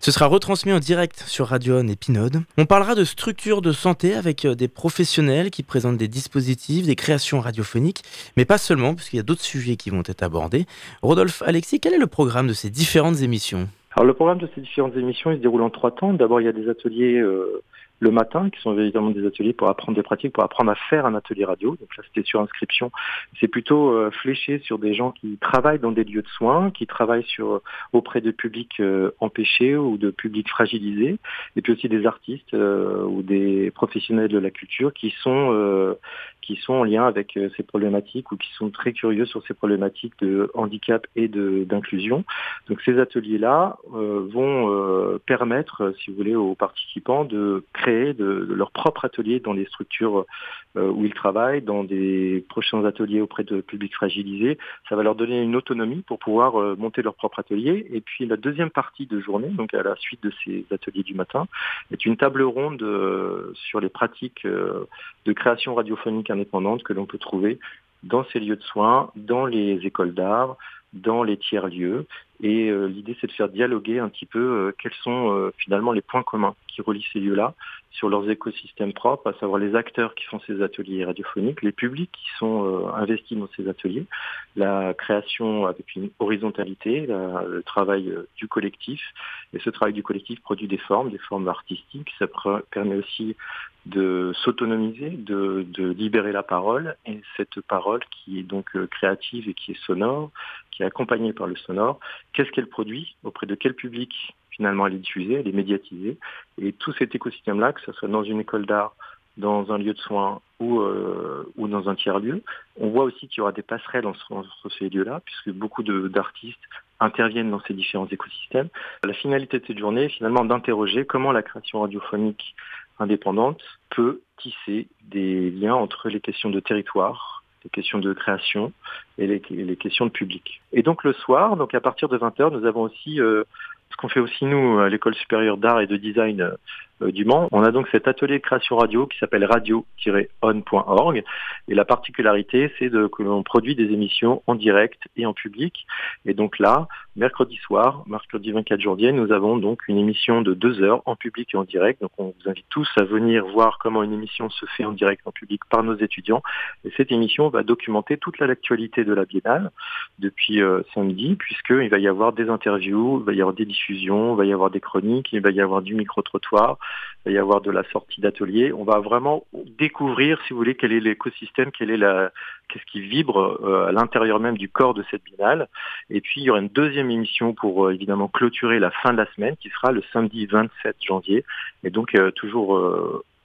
Ce sera retransmis en direct sur Radio et Pinode. On parlera de structures de santé avec euh, des professionnels qui présentent des dispositifs, des créations radiophoniques, mais pas seulement, puisqu'il y a d'autres sujets qui vont être abordés. Rodolphe Alexis, quel est le programme de ces différentes émissions? Alors le programme de ces différentes émissions, se déroule en trois temps. D'abord, il y a des ateliers euh, le matin, qui sont évidemment des ateliers pour apprendre des pratiques, pour apprendre à faire un atelier radio. Donc là, c'était sur inscription. C'est plutôt euh, fléché sur des gens qui travaillent dans des lieux de soins, qui travaillent sur euh, auprès de publics euh, empêchés ou de publics fragilisés, et puis aussi des artistes ou des professionnels de la culture qui sont qui sont en lien avec ces problématiques ou qui sont très curieux sur ces problématiques de handicap et d'inclusion. Donc ces ateliers-là vont permettre, si vous voulez, aux participants de créer de, leur propre atelier dans les structures euh, où ils travaillent, dans des prochains ateliers auprès de publics fragilisés. Ça va leur donner une autonomie pour pouvoir euh, monter leur propre atelier. Et puis la deuxième partie de journée, donc à la suite de ces ateliers du matin, est une table ronde euh, sur les pratiques de création radiophonique indépendante que l'on peut trouver dans ces lieux de soins, dans les écoles d'art, dans les tiers-lieux. Et l'idée, c'est de faire dialoguer un petit peu quels sont finalement les points communs qui relient ces lieux-là sur leurs écosystèmes propres, à savoir les acteurs qui font ces ateliers radiophoniques, les publics qui sont euh, investis dans ces ateliers, la création avec une horizontalité, le travail euh, du collectif. Et ce travail du collectif produit des formes, des formes artistiques. Ça permet aussi de s'autonomiser, de, libérer la parole. Et cette parole qui est donc euh, créative et qui est sonore, qui est accompagnée par le sonore, qu'est-ce qu'elle produit Auprès de quel public finalement elle est diffusée, elle est médiatisée. Et tout cet écosystème-là, que ce soit dans une école d'art, dans un lieu de soins ou, euh, ou dans un tiers-lieu, on voit aussi qu'il y aura des passerelles entre, ces lieux-là, puisque beaucoup d'artistes interviennent dans ces différents écosystèmes. La finalité de cette journée est finalement d'interroger comment la création radiophonique indépendante peut tisser des liens entre les questions de territoire, les questions de création et les, questions de public. Et donc le soir, donc à partir de 20h, nous avons aussi euh, ce qu'on fait aussi nous à l'école supérieure d'art et de design Mans. On a donc cet atelier de création radio qui s'appelle radio-on.org. Et la particularité, c'est que l'on produit des émissions en direct et en public. Et donc là, mercredi soir, mercredi 24 janvier, nous avons donc une émission de deux heures en public et en direct. Donc on vous invite tous à venir voir comment une émission se fait en direct en public par nos étudiants. Et cette émission va documenter toute l'actualité de la Biennale depuis euh, samedi, puisqu'il va y avoir des interviews, il va y avoir des diffusions, il va y avoir des chroniques, il va y avoir du micro-trottoir, il va y avoir de la sortie d'atelier. On va vraiment découvrir, si vous voulez, quel est l'écosystème, quel est la, qu'est-ce qui vibre euh, à l'intérieur même du corps de cette binale. Et puis il y aura une deuxième émission pour euh, évidemment clôturer la fin de la semaine, qui sera le samedi 27 janvier. Et donc euh, toujours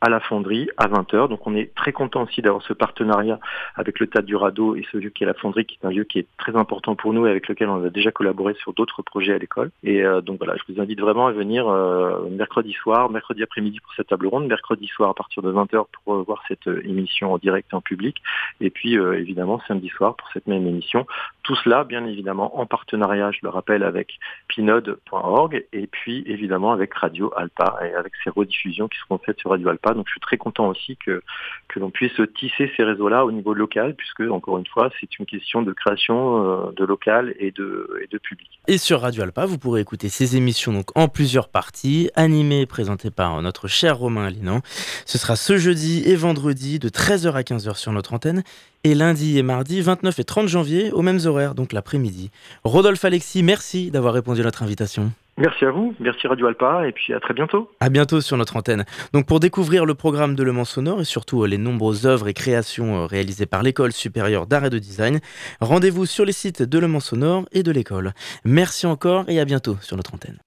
à la fonderie à 20h. Donc on est très content aussi d'avoir ce partenariat avec le TAD du Radeau et ce lieu qui est la fonderie, qui est un lieu qui est très important pour nous et avec lequel on a déjà collaboré sur d'autres projets à l'école. Et euh, donc voilà, je vous invite vraiment à venir euh, mercredi soir, mercredi après-midi pour cette table ronde, mercredi soir à partir de 20h pour euh, voir cette émission en direct et en public, et puis évidemment samedi soir pour cette même émission. Tout cela, bien évidemment, en partenariat, je le rappelle, avec pinode.org et puis évidemment avec Radio Alpa et avec ces rediffusions qui seront faites sur Radio Alpa donc je suis très content aussi que, que l'on puisse tisser ces réseaux-là au niveau local, puisque encore une fois, c'est une question de création euh, de local et de, et de public. Et sur Radio Alpa, vous pourrez écouter ces émissions donc en plusieurs parties, animées et présentées par notre cher Romain Alinan. Ce sera ce jeudi et vendredi de 13h à 15h sur notre antenne et lundi et mardi 29 et 30 janvier aux mêmes horaires, donc l'après-midi. Rodolphe Alexis, merci d'avoir répondu à notre invitation. Merci à vous, merci Radio Alpa, et puis à très bientôt. À bientôt sur notre antenne. Donc pour découvrir le programme de Le Mans Sonore et surtout euh, les nombreuses œuvres et créations euh, réalisées par l'École supérieure d'art et de design, rendez-vous sur les sites de Le Mans Sonore et de l'école. Merci encore et à bientôt sur notre antenne.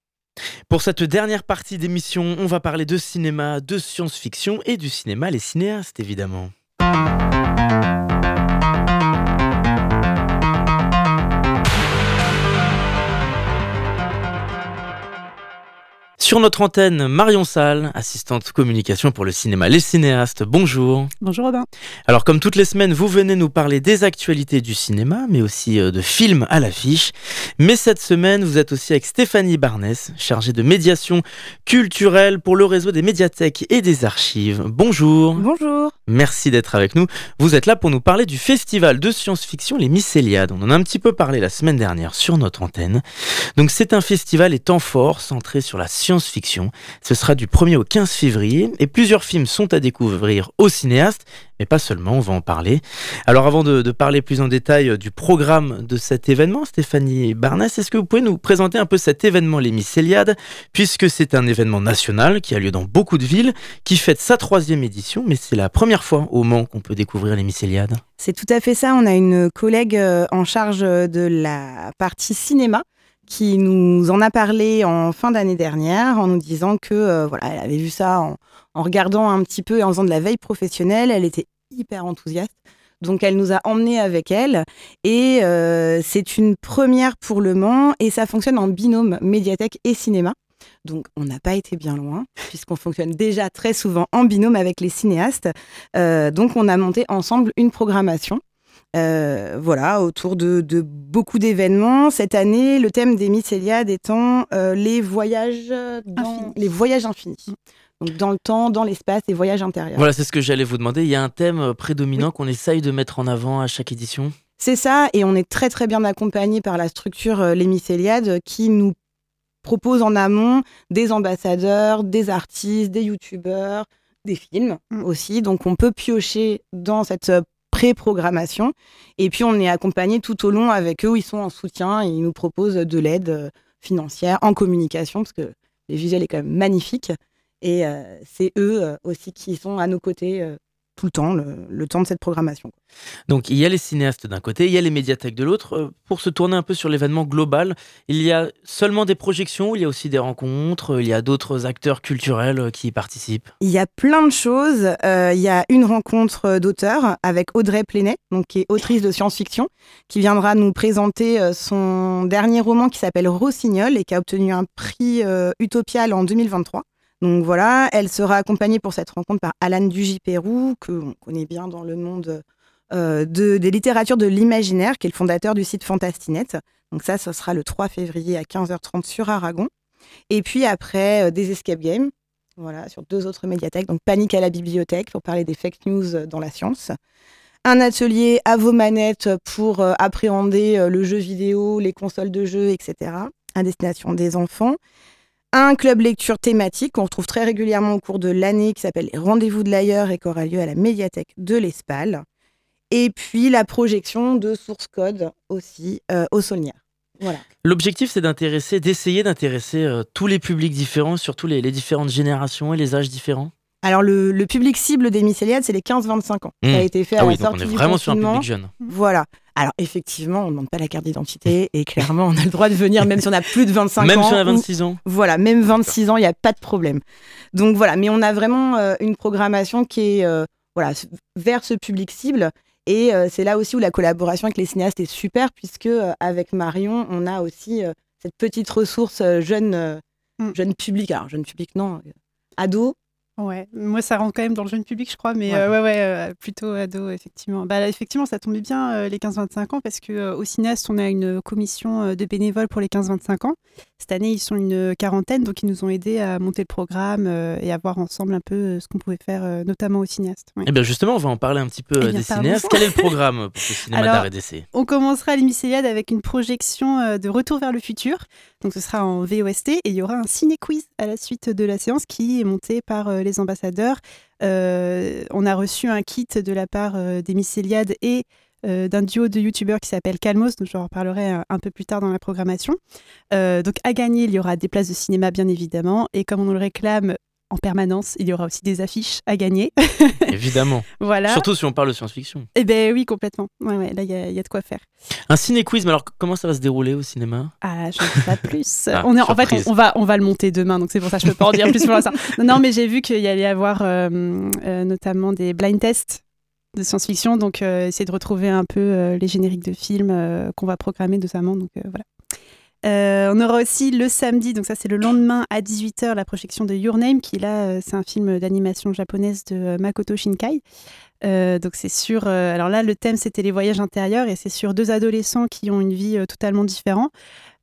Pour cette dernière partie d'émission, on va parler de cinéma, de science-fiction et du cinéma, les cinéastes évidemment. Sur notre antenne, Marion Salle, assistante communication pour le cinéma Les Cinéastes. Bonjour. Bonjour Robin. Alors comme toutes les semaines, vous venez nous parler des actualités du cinéma, mais aussi euh, de films à l'affiche. Mais cette semaine, vous êtes aussi avec Stéphanie Barnès, chargée de médiation culturelle pour le réseau des médiathèques et des archives. Bonjour. Bonjour. Merci d'être avec nous. Vous êtes là pour nous parler du festival de science-fiction Les Mycéliades. On en a un petit peu parlé la semaine dernière sur notre antenne. Donc c'est un festival et temps fort centré sur la science fiction Ce sera du 1er au 15 février et plusieurs films sont à découvrir aux cinéastes, mais pas seulement, on va en parler. Alors avant de, parler plus en détail euh, du programme de cet événement, Stéphanie Barnas, est-ce que vous pouvez nous présenter un peu cet événement, les Mycéliades, puisque c'est un événement national qui a lieu dans beaucoup de villes, qui fête sa troisième édition, mais c'est la première fois au Mans qu'on peut découvrir les Mycéliades. C'est tout à fait ça, on a une collègue euh, en charge de la partie cinéma qui nous en a parlé en fin d'année dernière en nous disant que euh, voilà, elle avait vu ça en, regardant un petit peu et en faisant de la veille professionnelle. Elle était hyper enthousiaste. Donc elle nous a emmenés avec elle et euh, c'est une première pour Le Mans et ça fonctionne en binôme médiathèque et cinéma. Donc on n'a pas été bien loin puisqu'on fonctionne déjà très souvent en binôme avec les cinéastes. Euh, donc on a monté ensemble une programmation euh, voilà, autour de, beaucoup d'événements. Cette année, le thème des Mycéliades étant euh, les voyages infinis. les voyages infinis. Mm. Donc dans le temps, dans l'espace et voyages intérieurs. Voilà, c'est ce que j'allais vous demander. Il y a un thème euh, prédominant qu'on essaye de mettre en avant à chaque édition? C'est ça, et on est très très bien accompagné par la structure Les Mycéliades qui nous propose en amont des ambassadeurs, des artistes, des youtubeurs, des films mm. aussi. Donc on peut piocher dans cette pré-programmation. Et puis on est accompagné tout au long avec eux, ils sont en soutien et ils nous proposent de l'aide euh, financière en communication, parce que les visuels est quand même magnifique. Et euh, c'est eux euh, aussi qui sont à nos côtés tout le temps, le, temps de cette programmation. Donc il y a les cinéastes d'un côté, il y a les médiathèques de l'autre. Euh, pour se tourner un peu sur l'événement global, il y a seulement des projections, il y a aussi des rencontres, il y a d'autres acteurs culturels euh, qui y participent? Il y a plein de choses. Euh, il y a une rencontre d'auteurs avec Audrey Plenet, donc qui est autrice de science-fiction, qui viendra nous présenter son dernier roman qui s'appelle Rossignol et qui a obtenu un prix Utopial en 2023. Donc voilà, elle sera accompagnée pour cette rencontre par Alan Dugy-Pérou, que connaît bien dans le monde euh, de, des littératures de l'imaginaire, qui est le fondateur du site Fantastinet. Donc ça, ce sera le 3 février à 15h30 sur Aragon. Et puis après, euh, des escape games, voilà, sur deux autres médiathèques. Donc Panique à la bibliothèque pour parler des fake news dans la science. Un atelier à vos manettes pour euh, appréhender le jeu vidéo, les consoles de jeux, etc. à destination des enfants un club lecture thématique qu'on retrouve très régulièrement au cours de l'année qui s'appelle Rendez-vous de l'ailleurs et qui aura lieu à la médiathèque de l'Espal. Et puis la projection de source code aussi euh, au Saulnières. Voilà. L'objectif, c'est d'essayer d'intéresser euh, tous les publics différents, surtout les, les différentes générations et les âges différents? Alors, le, le public cible des Mycéliades, c'est les 15-25 ans. Mmh. Ça a été fait Ah à oui, la donc on est du vraiment sur un public jeune. Voilà. Alors, effectivement, on ne demande pas la carte d'identité et clairement, on a le droit de venir même si on a plus de 25 Même ans. si on a ou- 26 ans. Voilà, même 26 ans, il n'y a pas de problème. Donc voilà, mais on a vraiment euh, une programmation qui est euh, voilà, vers ce public cible. Et euh, c'est là aussi où la collaboration avec les cinéastes est super, puisque euh, avec Marion, on a aussi euh, cette petite ressource euh, jeune, euh, Mm. jeune public. Alors, jeune public, non, euh, ado. Ouais, moi ça rentre quand même dans le jeune public, je crois, mais Ouais. euh, ouais, ouais, euh, plutôt ado, effectivement. Bah, effectivement, ça tombait bien euh, les 15-25 ans parce que au cinéaste, on a une commission de bénévoles pour les 15-25 ans. Cette année, ils sont une quarantaine, donc ils nous ont aidés à monter le programme euh, et à voir ensemble un peu euh, ce qu'on pouvait faire, euh, notamment au cinéaste. ouais. Eh bien justement, on va en parler un petit peu Eh bien, des cinéastes. Quel est le programme pour ce cinéma d'art et d'essai? On commencera l'hémicéliade avec une projection de Retour vers le futur. Donc ce sera en VOST et il y aura un ciné-quiz à la suite de la séance qui est monté par les ambassadeurs. Euh, on a reçu un kit de la part des mycéliades et d'un duo de youtubeurs qui s'appelle Calmos, dont je reparlerai un, un peu plus tard dans la programmation. Euh, donc à gagner, il y aura des places de cinéma bien évidemment et comme on nous le réclame en permanence, il y aura aussi des affiches à gagner. Évidemment. voilà. Surtout si on parle de science-fiction. Eh ben oui, complètement. Ouais, ouais, là, il y, a- il y a de quoi faire. Un ciné-quiz, mais alors comment ça va se dérouler au cinéma? Ah, je ne sais pas plus. Ah, on est, en fait, on, on va, on va le monter demain, donc c'est pour ça que je peux pas en dire plus pour l'instant. Non, non, mais j'ai vu qu'il y allait y avoir euh, euh, notamment des blind tests de science-fiction, donc euh, essayer de retrouver un peu euh, les génériques de films euh, qu'on va programmer notamment, donc voilà. On aura aussi le samedi, donc ça c'est le lendemain à 18h, la projection de Your Name, qui là c'est un film d'animation japonaise de Makoto Shinkai. Donc c'est sur, alors là le thème c'était les voyages intérieurs et c'est sur deux adolescents qui ont une vie totalement différente.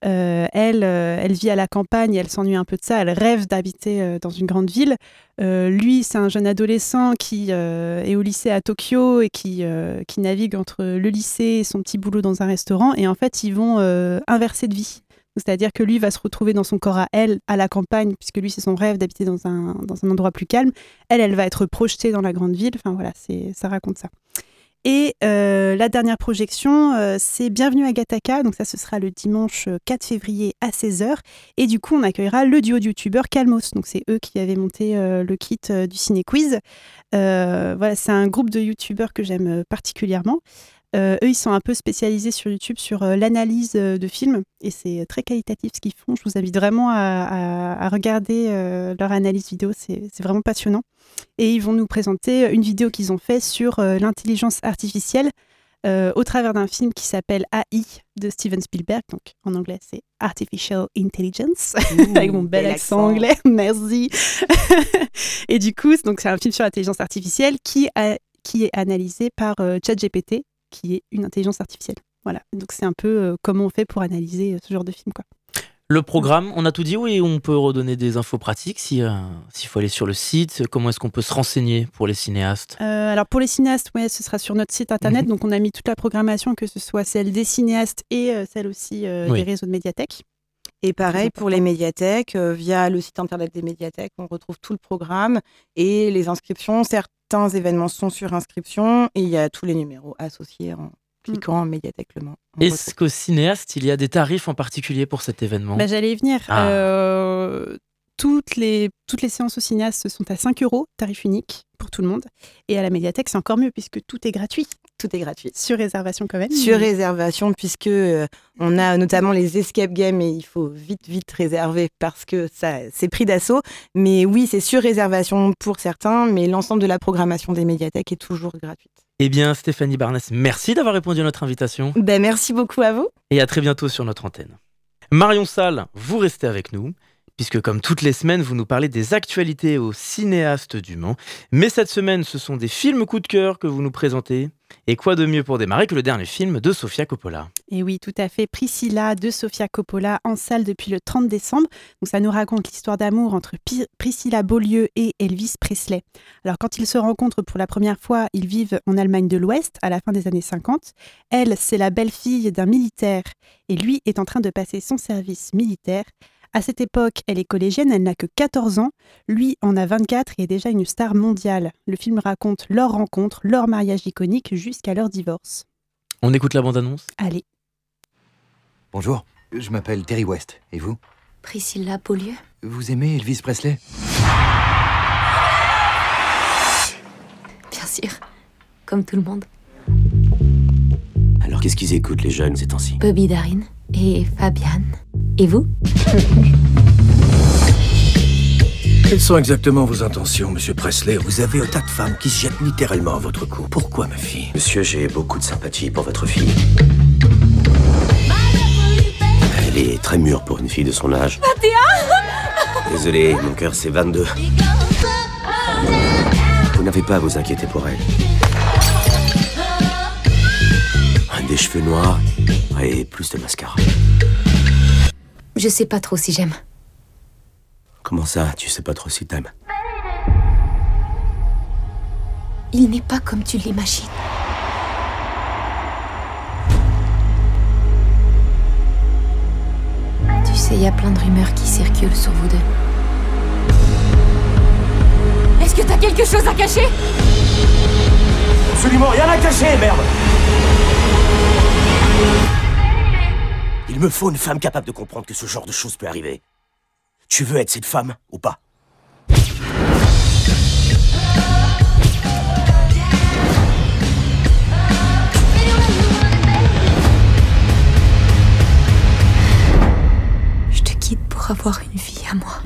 Euh, elle, euh, elle vit à la campagne, elle s'ennuie un peu de ça, elle rêve d'habiter euh, dans une grande ville. Lui, c'est un jeune adolescent qui est au lycée à Tokyo et qui, qui navigue entre le lycée et son petit boulot dans un restaurant. Et en fait, ils vont inverser de vie. C'est-à-dire que lui va se retrouver dans son corps à elle, à la campagne, puisque lui, c'est son rêve d'habiter dans un, dans un endroit plus calme. Elle, elle va être projetée dans la grande ville. Enfin voilà, ça raconte ça. Et euh, la dernière projection, euh, c'est Bienvenue à Gataka. Donc ça, ce sera le dimanche euh, 4 février à 16h. Et du coup, on accueillera le duo de youtubeurs Calmos. Donc c'est eux qui avaient monté euh, le kit euh, du Ciné Quiz. Euh, voilà, c'est un groupe de youtubeurs que j'aime euh, particulièrement. Euh, eux, ils sont un peu spécialisés sur YouTube sur euh, l'analyse euh, de films et c'est très qualitatif ce qu'ils font. Je vous invite vraiment à, à- à regarder leur analyse vidéo, c'est vraiment passionnant. Et ils vont nous présenter une vidéo qu'ils ont fait sur l'intelligence artificielle au travers d'un film qui s'appelle AI de Steven Spielberg. Donc en anglais, c'est Artificial Intelligence, avec mon bel accent accent. anglais. Merci. et du coup, c'est un film sur l'intelligence artificielle qui, a- qui est analysé par euh, ChatGPT, qui est une intelligence artificielle. Voilà. Donc c'est un peu euh, comment on fait pour analyser euh, ce genre de film, quoi. Le programme, on a tout dit oui, on peut redonner des infos pratiques si, euh, s'il faut aller sur le site? Comment est-ce qu'on peut se renseigner pour les cinéastes? Euh, alors pour les cinéastes, ouais, ce sera sur notre site internet. Mhm. Donc on a mis toute la programmation, que ce soit celle des cinéastes et euh, celle aussi euh, Oui. des réseaux de médiathèques. Et pareil pour les médiathèques, euh, via le site internet des médiathèques, on retrouve tout le programme et les inscriptions. Certains événements sont sur inscription et il y a tous les numéros associés en cliquant en médiathèque Le Mans. On Est-ce qu'au cinéaste, il y a des tarifs en particulier pour cet événement? Bah, J'allais y venir. Ah. Euh, toutes, les, toutes les séances au cinéaste sont à 5 euros, tarif unique pour tout le monde. Et à la médiathèque, c'est encore mieux puisque tout est gratuit. Tout est gratuit. Sur réservation quand même. Sur réservation, puisque euh, on a notamment les escape games et il faut vite, vite réserver parce que ça, c'est pris d'assaut. Mais oui, c'est sur réservation pour certains, mais l'ensemble de la programmation des médiathèques est toujours gratuite. Eh bien, Stéphanie Barnès, merci d'avoir répondu à notre invitation Ben, merci beaucoup à vous. et à très bientôt sur notre antenne. Marion Salle, vous restez avec nous, puisque comme toutes les semaines, vous nous parlez des actualités aux cinéastes du Mans. Mais cette semaine, ce sont des films coup de cœur que vous nous présentez. Et quoi de mieux pour démarrer que le dernier film de Sofia Coppola Et oui, tout à fait. Priscilla de Sofia Coppola en salle depuis le 30 décembre. Donc ça nous raconte l'histoire d'amour entre Priscilla Beaulieu et Elvis Presley. Alors quand ils se rencontrent pour la première fois, ils vivent en Allemagne de l'Ouest à la fin des années 50. Elle, c'est la belle-fille d'un militaire et lui est en train de passer son service militaire. À cette époque, elle est collégienne, elle n'a que 14 ans. Lui en a 24 et est déjà une star mondiale. Le film raconte leur rencontre, leur mariage iconique jusqu'à leur divorce. On écoute la bande-annonce? Allez. Bonjour, Je m'appelle Terry West. Et vous? Priscilla Beaulieu. Vous aimez Elvis Presley? Bien sûr. Comme tout le monde. Alors qu'est-ce qu'ils écoutent les jeunes ces temps-ci? Bobby Darin et Fabian. Et vous? Quelles sont exactement vos intentions, monsieur Presley? Vous avez un tas de femmes qui se jettent littéralement à votre cou. Pourquoi, ma fille? Monsieur, j'ai beaucoup de sympathie pour votre fille. Elle est très mûre pour une fille de son âge. Désolé, mon cœur c'est 22. Vous n'avez pas à vous inquiéter pour elle. Des cheveux noirs et plus de mascara. Je sais pas trop si j'aime. Comment ça, tu sais pas trop si t'aimes? Il n'est pas comme tu l'imagines. Tu sais, il y a plein de rumeurs qui circulent sur vous deux. Est-ce que t'as quelque chose à cacher? Absolument rien à cacher, merde Il me faut une femme capable de comprendre que ce genre de choses peut arriver. Tu veux être cette femme ou pas? Je te quitte pour avoir une vie à moi.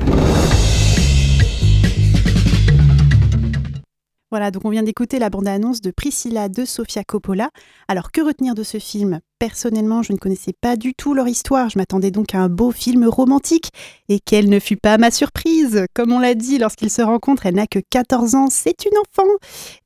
Voilà, donc on vient d'écouter la bande-annonce de Priscilla de Sofia Coppola. Alors que retenir de ce film? Personnellement, je ne connaissais pas du tout leur histoire. Je m'attendais donc à un beau film romantique. Et quelle ne fut pas ma surprise Comme on l'a dit, lorsqu'ils se rencontrent, elle n'a que 14 ans, c'est une enfant.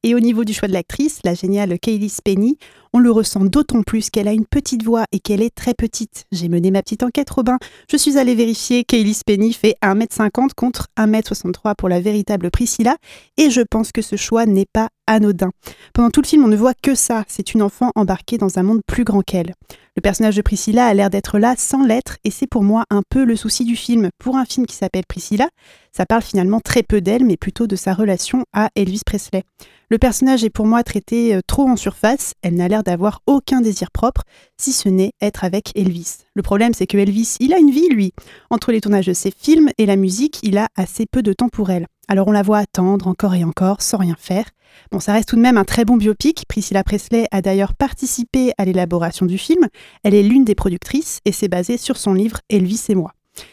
Et au niveau du choix de l'actrice, la géniale Kaylee Spenny, on le ressent d'autant plus qu'elle a une petite voix et qu'elle est très petite. J'ai mené ma petite enquête, Robin. Je suis allée vérifier. Kaylee Spenny fait 1m50 contre 1m63 pour la véritable Priscilla. Et je pense que ce choix n'est pas anodin. Pendant tout le film, on ne voit que ça. C'est une enfant embarquée dans un monde plus grand qu'elle. Le personnage de Priscilla a l'air d'être là sans l'être, et c'est pour moi un peu le souci du film. Pour un film qui s'appelle Priscilla, ça parle finalement très peu d'elle, mais plutôt de sa relation à Elvis Presley. Le personnage est pour moi traité euh, trop en surface, elle n'a l'air d'avoir aucun désir propre, si ce n'est être avec Elvis. Le problème, c'est que Elvis, il a une vie, lui. Entre les tournages de ses films et la musique, il a assez peu de temps pour elle. Alors on la voit attendre encore et encore, sans rien faire. Bon, ça reste tout de même un très bon biopic. Priscilla Presley a d'ailleurs participé à l'élaboration du film. Elle est l'une des productrices et c'est basé sur son livre Elvis et moi.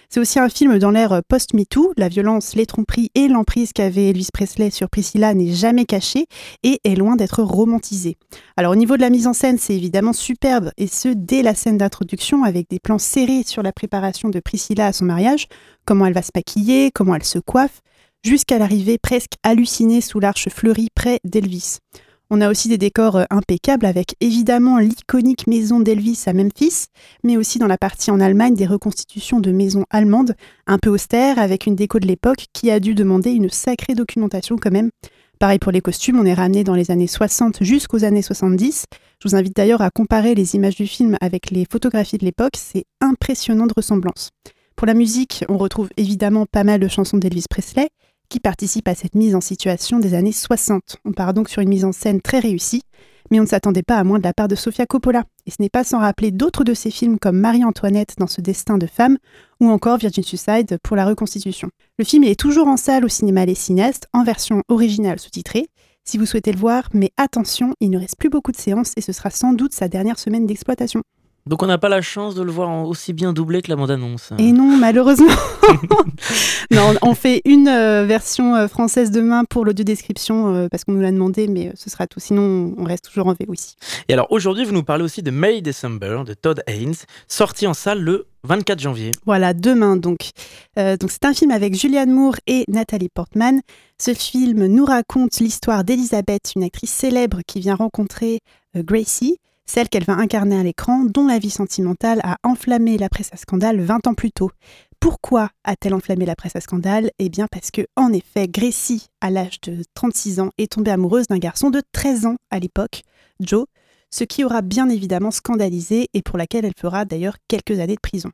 C'est aussi un film dans l'ère post-MeToo. La violence, les tromperies et l'emprise qu'avait Elvis Presley sur Priscilla n'est jamais cachée et est loin d'être romantisée. Alors au niveau de la mise en scène, c'est évidemment superbe et ce dès la scène d'introduction avec des plans serrés sur la préparation de Priscilla à son mariage, comment elle va se maquiller, comment elle se coiffe jusqu'à l'arrivée presque hallucinée sous l'arche fleurie près d'Elvis. On a aussi des décors euh, impeccables avec évidemment l'iconique maison d'Elvis à Memphis, mais aussi dans la partie en Allemagne des reconstitutions de maisons allemandes, un peu austères, avec une déco de l'époque qui a dû demander une sacrée documentation quand même. Pareil pour les costumes, on est ramené dans les années 60 jusqu'aux années 70. Je vous invite d'ailleurs à comparer les images du film avec les photographies de l'époque, c'est impressionnant de ressemblance. Pour la musique, on retrouve évidemment pas mal de chansons d'Elvis Presley, qui participe à cette mise en situation des années 60. On part donc sur une mise en scène très réussie, mais on ne s'attendait pas à moins de la part de Sofia Coppola. Et ce n'est pas sans rappeler d'autres de ses films comme Marie-Antoinette dans ce destin de femme ou encore Virgin Suicide pour la reconstitution. Le film est toujours en salle au cinéma Les Cinéastes en version originale sous-titrée. Si vous souhaitez le voir, mais attention, il ne reste plus beaucoup de séances et ce sera sans doute sa dernière semaine d'exploitation. Donc on n'a pas la chance de le voir aussi bien doublé que la bande-annonce. Et non, malheureusement. non, on fait une euh, version euh, française demain pour l'audio description euh, parce qu'on nous l'a demandé, mais ce sera tout. Sinon, on reste toujours en VO aussi. Et alors aujourd'hui, vous nous parlez aussi de May December de Todd Haynes, sorti en salle le 24 janvier. Voilà, demain donc. donc c'est un film avec Julianne Moore et Nathalie Portman. Ce film nous raconte l'histoire d'Elisabeth, une actrice célèbre qui vient rencontrer Gracie celle qu'elle va incarner à l'écran, dont la vie sentimentale a enflammé la presse à scandale 20 ans plus tôt. Pourquoi a-t-elle enflammé la presse à scandale? Eh bien parce que, en effet, Gracie, à l'âge de 36 ans, est tombée amoureuse d'un garçon de 13 ans à l'époque, Joe, ce qui aura bien évidemment scandalisé et pour laquelle elle fera d'ailleurs quelques années de prison.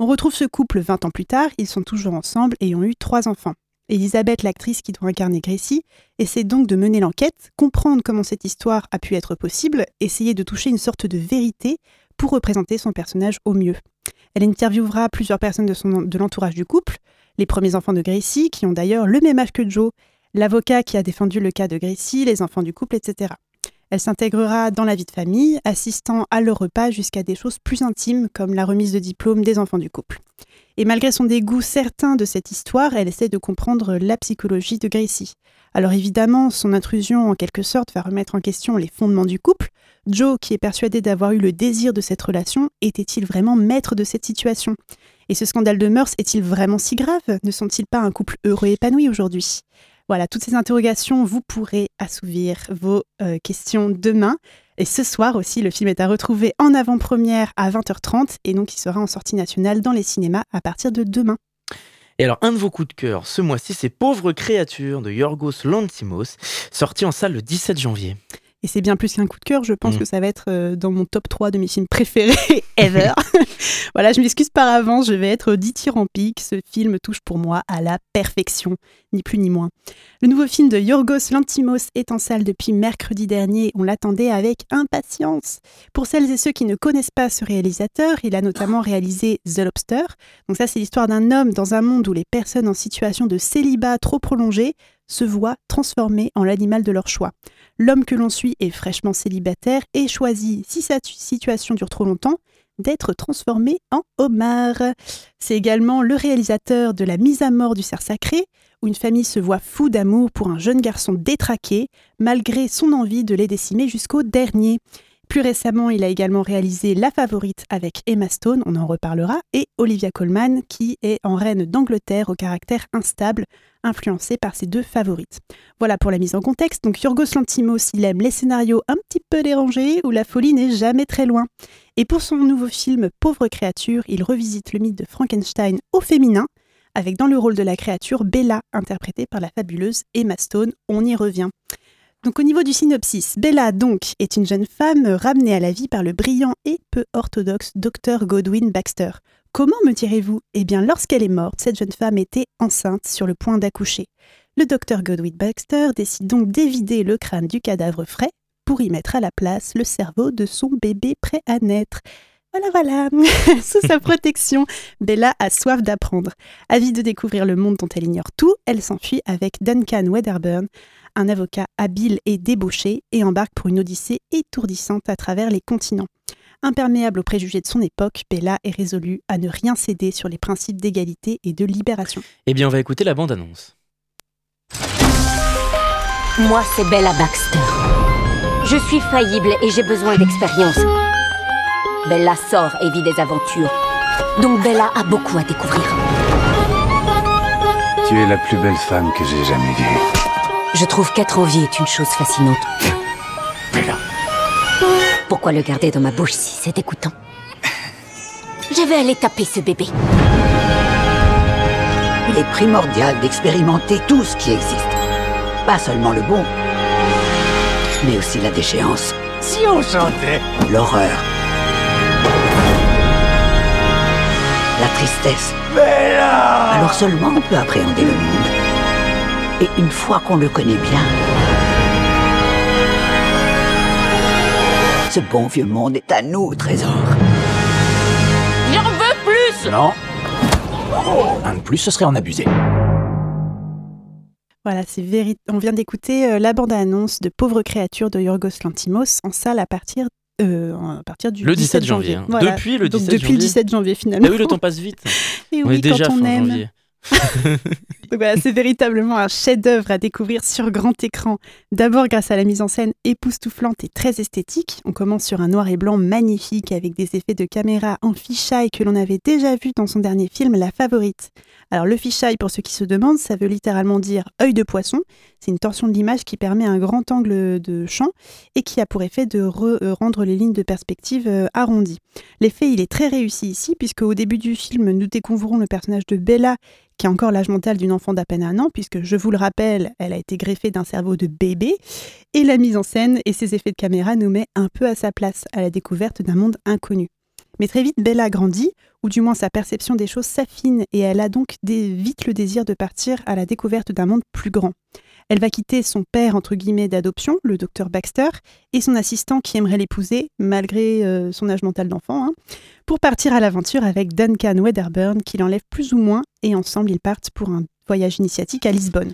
On retrouve ce couple 20 ans plus tard, ils sont toujours ensemble et ont eu trois enfants. Elisabeth, l'actrice qui doit incarner Gracie, essaie donc de mener l'enquête, comprendre comment cette histoire a pu être possible, essayer de toucher une sorte de vérité pour représenter son personnage au mieux. Elle interviewera plusieurs personnes de, l'entourage du couple, les premiers enfants de Gracie, qui ont d'ailleurs le même âge que Joe, l'avocat qui a défendu le cas de Gracie, les enfants du couple, etc. Elle s'intégrera dans la vie de famille, assistant à leur repas jusqu'à des choses plus intimes comme la remise de diplôme des enfants du couple. Et malgré son dégoût certain de cette histoire, elle essaie de comprendre la psychologie de Gracie. Alors évidemment, son intrusion en quelque sorte va remettre en question les fondements du couple. Joe, qui est persuadé d'avoir eu le désir de cette relation, était-il vraiment maître de cette situation? Et ce scandale de mœurs est-il vraiment si grave? Ne sont-ils pas un couple heureux et épanoui aujourd'hui? Voilà, toutes ces interrogations, vous pourrez assouvir vos euh, questions demain. Et ce soir aussi, le film est à retrouver en avant-première à 20h30 et donc il sera en sortie nationale dans les cinémas à partir de demain. Et alors, un de vos coups de cœur ce mois-ci, c'est Pauvres créatures de Yorgos Lantimos, sorti en salle le 17 janvier. Et c'est bien plus qu'un coup de cœur, je pense Mm. que ça va être euh, dans mon top 3 de mes films préférés ever. voilà, je m'excuse par avance, je vais être dithyrambique. Ce film touche pour moi à la perfection, ni plus ni moins. Le nouveau film de Yorgos Lantimos est en salle depuis mercredi dernier. On l'attendait avec impatience. Pour celles et ceux qui ne connaissent pas ce réalisateur, il a notamment réalisé The Lobster. Donc ça, c'est l'histoire d'un homme dans un monde où les personnes en situation de célibat trop prolongé se voient transformées en l'animal de leur choix. L'homme que l'on suit est fraîchement célibataire et choisit, si sa tu- situation dure trop longtemps, d'être transformé en homard. C'est également le réalisateur de La mise à mort du cerf sacré, où une famille se voit fou d'amour pour un jeune garçon détraqué, malgré son envie de les décimer jusqu'au dernier. Plus récemment, il a également réalisé La Favorite avec Emma Stone, on en reparlera, et Olivia Colman, qui est en reine d'Angleterre au caractère instable, influencée par ses deux favorites. Voilà pour la mise en contexte. Donc Yorgos Lantimos, il aime les scénarios un petit peu dérangés où la folie n'est jamais très loin. Et pour son nouveau film Pauvre créature, il revisite le mythe de Frankenstein au féminin, avec dans le rôle de la créature Bella, interprétée par la fabuleuse Emma Stone. On y revient. Donc au niveau du synopsis, Bella donc est une jeune femme ramenée à la vie par le brillant et peu orthodoxe docteur Godwin Baxter. Comment me direz-vous? Eh bien lorsqu'elle est morte, cette jeune femme était enceinte sur le point d'accoucher. Le docteur Godwin Baxter décide donc d'évider le crâne du cadavre frais pour y mettre à la place le cerveau de son bébé prêt à naître. Voilà, voilà. Sous sa protection, Bella a soif d'apprendre. Avide de découvrir le monde dont elle ignore tout, elle s'enfuit avec Duncan Wedderburn, un avocat habile et débauché, et embarque pour une odyssée étourdissante à travers les continents. Imperméable aux préjugés de son époque, Bella est résolue à ne rien céder sur les principes d'égalité et de libération. Eh bien, on va écouter la bande-annonce. Moi, c'est Bella Baxter. Je suis faillible et j'ai besoin d'expérience. Bella sort et vit des aventures. Donc Bella a beaucoup à découvrir. Tu es la plus belle femme que j'ai jamais vue. Je trouve qu'être en vie est une chose fascinante. Bella. Pourquoi le garder dans ma bouche si c'est dégoûtant? Je vais aller taper ce bébé. Il est primordial d'expérimenter tout ce qui existe. Pas seulement le bon, mais aussi la déchéance, Si on chantait l'horreur, la tristesse. Bella Alors seulement on peut appréhender le monde. Et une fois qu'on le connaît bien, ce bon vieux monde est à nous, trésor. J'en veux plus Non. Un de plus, ce serait en abuser. Voilà, c'est véri- on vient d'écouter euh, la bande-annonce de Pauvre créature de Yorgos Lantimos en salle à partir, euh, à partir du Le 17 janvier, hein. Voilà. Depuis le Donc, 17 depuis le janvier. 17 janvier finalement. Ah oui, le temps passe vite. Et on oui, est déjà quand on fin aime. janvier. Voilà, c'est véritablement un chef-d'œuvre à découvrir sur grand écran. D'abord grâce à la mise en scène époustouflante et très esthétique. On commence sur un noir et blanc magnifique avec des effets de caméra en fisheye que l'on avait déjà vu dans son dernier film La Favorite. Alors le fisheye, pour ceux qui se demandent, ça veut littéralement dire œil de poisson. C'est une torsion de l'image qui permet un grand angle de champ et qui a pour effet de euh, rendre les lignes de perspective euh, arrondies. L'effet, il est très réussi ici, puisque au début du film, nous découvrons le personnage de Bella, qui a encore l'âge mental d'une enfant d'à peine un an, puisque, je vous le rappelle, elle a été greffée d'un cerveau de bébé, et la mise en scène et ses effets de caméra nous met un peu à sa place, à la découverte d'un monde inconnu. Mais très vite, Bella grandit, ou du moins sa perception des choses s'affine, et elle a donc vite le désir de partir à la découverte d'un monde plus grand. Elle va quitter son père, entre guillemets, d'adoption, le docteur Baxter, et son assistant qui aimerait l'épouser, malgré euh, son âge mental d'enfant, hein, pour partir à l'aventure avec Duncan Wedderburn, qui l'enlève plus ou moins, et ensemble ils partent pour un voyage initiatique à Lisbonne.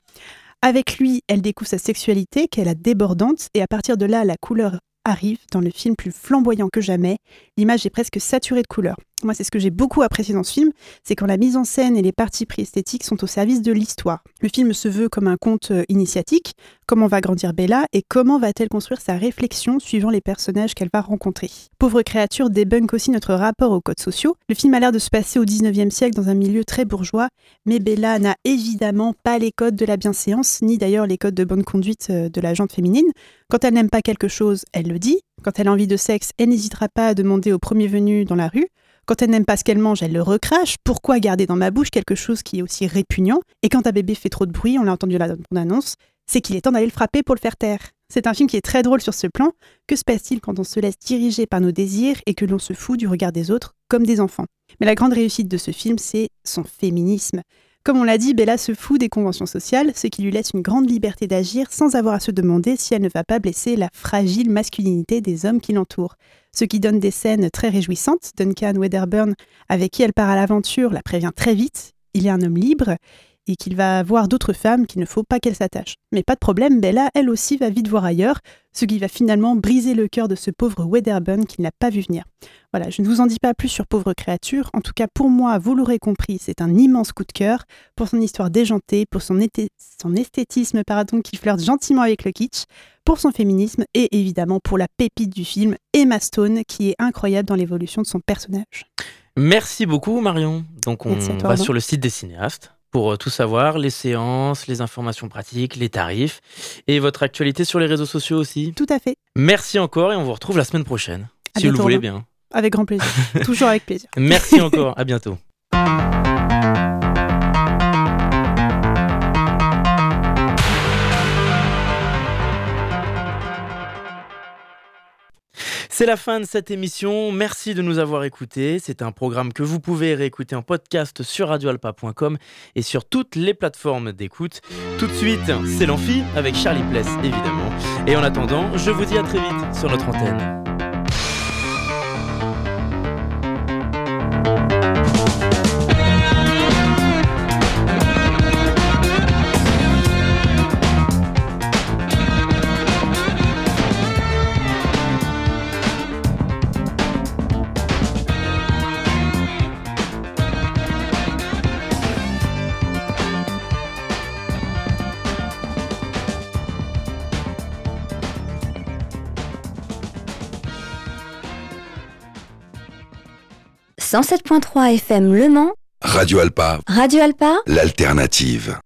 Avec lui, elle découvre sa sexualité, qu'elle a débordante, et à partir de là, la couleur arrive dans le film plus flamboyant que jamais. L'image est presque saturée de couleurs. Moi, c'est ce que j'ai beaucoup apprécié dans ce film, c'est quand la mise en scène et les parties pris esthétiques sont au service de l'histoire. Le film se veut comme un conte euh, initiatique, comment va grandir Bella et comment va-t-elle construire sa réflexion suivant les personnages qu'elle va rencontrer. Pauvre créature débunk aussi notre rapport aux codes sociaux. Le film a l'air de se passer au 19e siècle dans un milieu très bourgeois, mais Bella n'a évidemment pas les codes de la bienséance, ni d'ailleurs les codes de bonne conduite euh, de la jante féminine. Quand elle n'aime pas quelque chose, elle le dit. Quand elle a envie de sexe, elle n'hésitera pas à demander au premier venu dans la rue. Quand elle n'aime pas ce qu'elle mange, elle le recrache. Pourquoi garder dans ma bouche quelque chose qui est aussi répugnant? Et quand un bébé fait trop de bruit, on l'a entendu la annonce, c'est qu'il est temps d'aller le frapper pour le faire taire. C'est un film qui est très drôle sur ce plan. Que se passe-t-il quand on se laisse diriger par nos désirs et que l'on se fout du regard des autres comme des enfants? Mais la grande réussite de ce film, c'est son féminisme. Comme on l'a dit, Bella se fout des conventions sociales, ce qui lui laisse une grande liberté d'agir sans avoir à se demander si elle ne va pas blesser la fragile masculinité des hommes qui l'entourent. Ce qui donne des scènes très réjouissantes. Duncan Wedderburn, avec qui elle part à l'aventure, la prévient très vite. Il est un homme libre et qu'il va voir d'autres femmes qu'il ne faut pas qu'elle s'attache. Mais pas de problème, Bella, elle aussi, va vite voir ailleurs, ce qui va finalement briser le cœur de ce pauvre Wedderburn qui ne l'a pas vu venir. Voilà, je ne vous en dis pas plus sur Pauvre créature. En tout cas, pour moi, vous l'aurez compris, c'est un immense coup de cœur pour son histoire déjantée, pour son, son esthétisme pardon, qui flirte gentiment avec le kitsch, pour son féminisme et évidemment pour la pépite du film, Emma Stone, qui est incroyable dans l'évolution de son personnage. Merci beaucoup Marion. Donc on va sur le site des cinéastes pour euh, tout savoir, les séances, les informations pratiques, les tarifs et votre actualité sur les réseaux sociaux aussi. Tout à fait. Merci encore et on vous retrouve la semaine prochaine, si vous le voulez bien. Avec grand plaisir. Toujours avec plaisir. Merci encore. À bientôt. C'est la fin de cette émission. Merci de nous avoir écoutés. C'est un programme que vous pouvez réécouter en podcast sur radioalpa.com et sur toutes les plateformes d'écoute. Tout de suite, c'est l'amphi avec Charlie Pless évidemment. Et en attendant, je vous dis à très vite sur notre antenne. 107.3 FM Le Mans. Radio Alpa. Radio Alpa. L'alternative.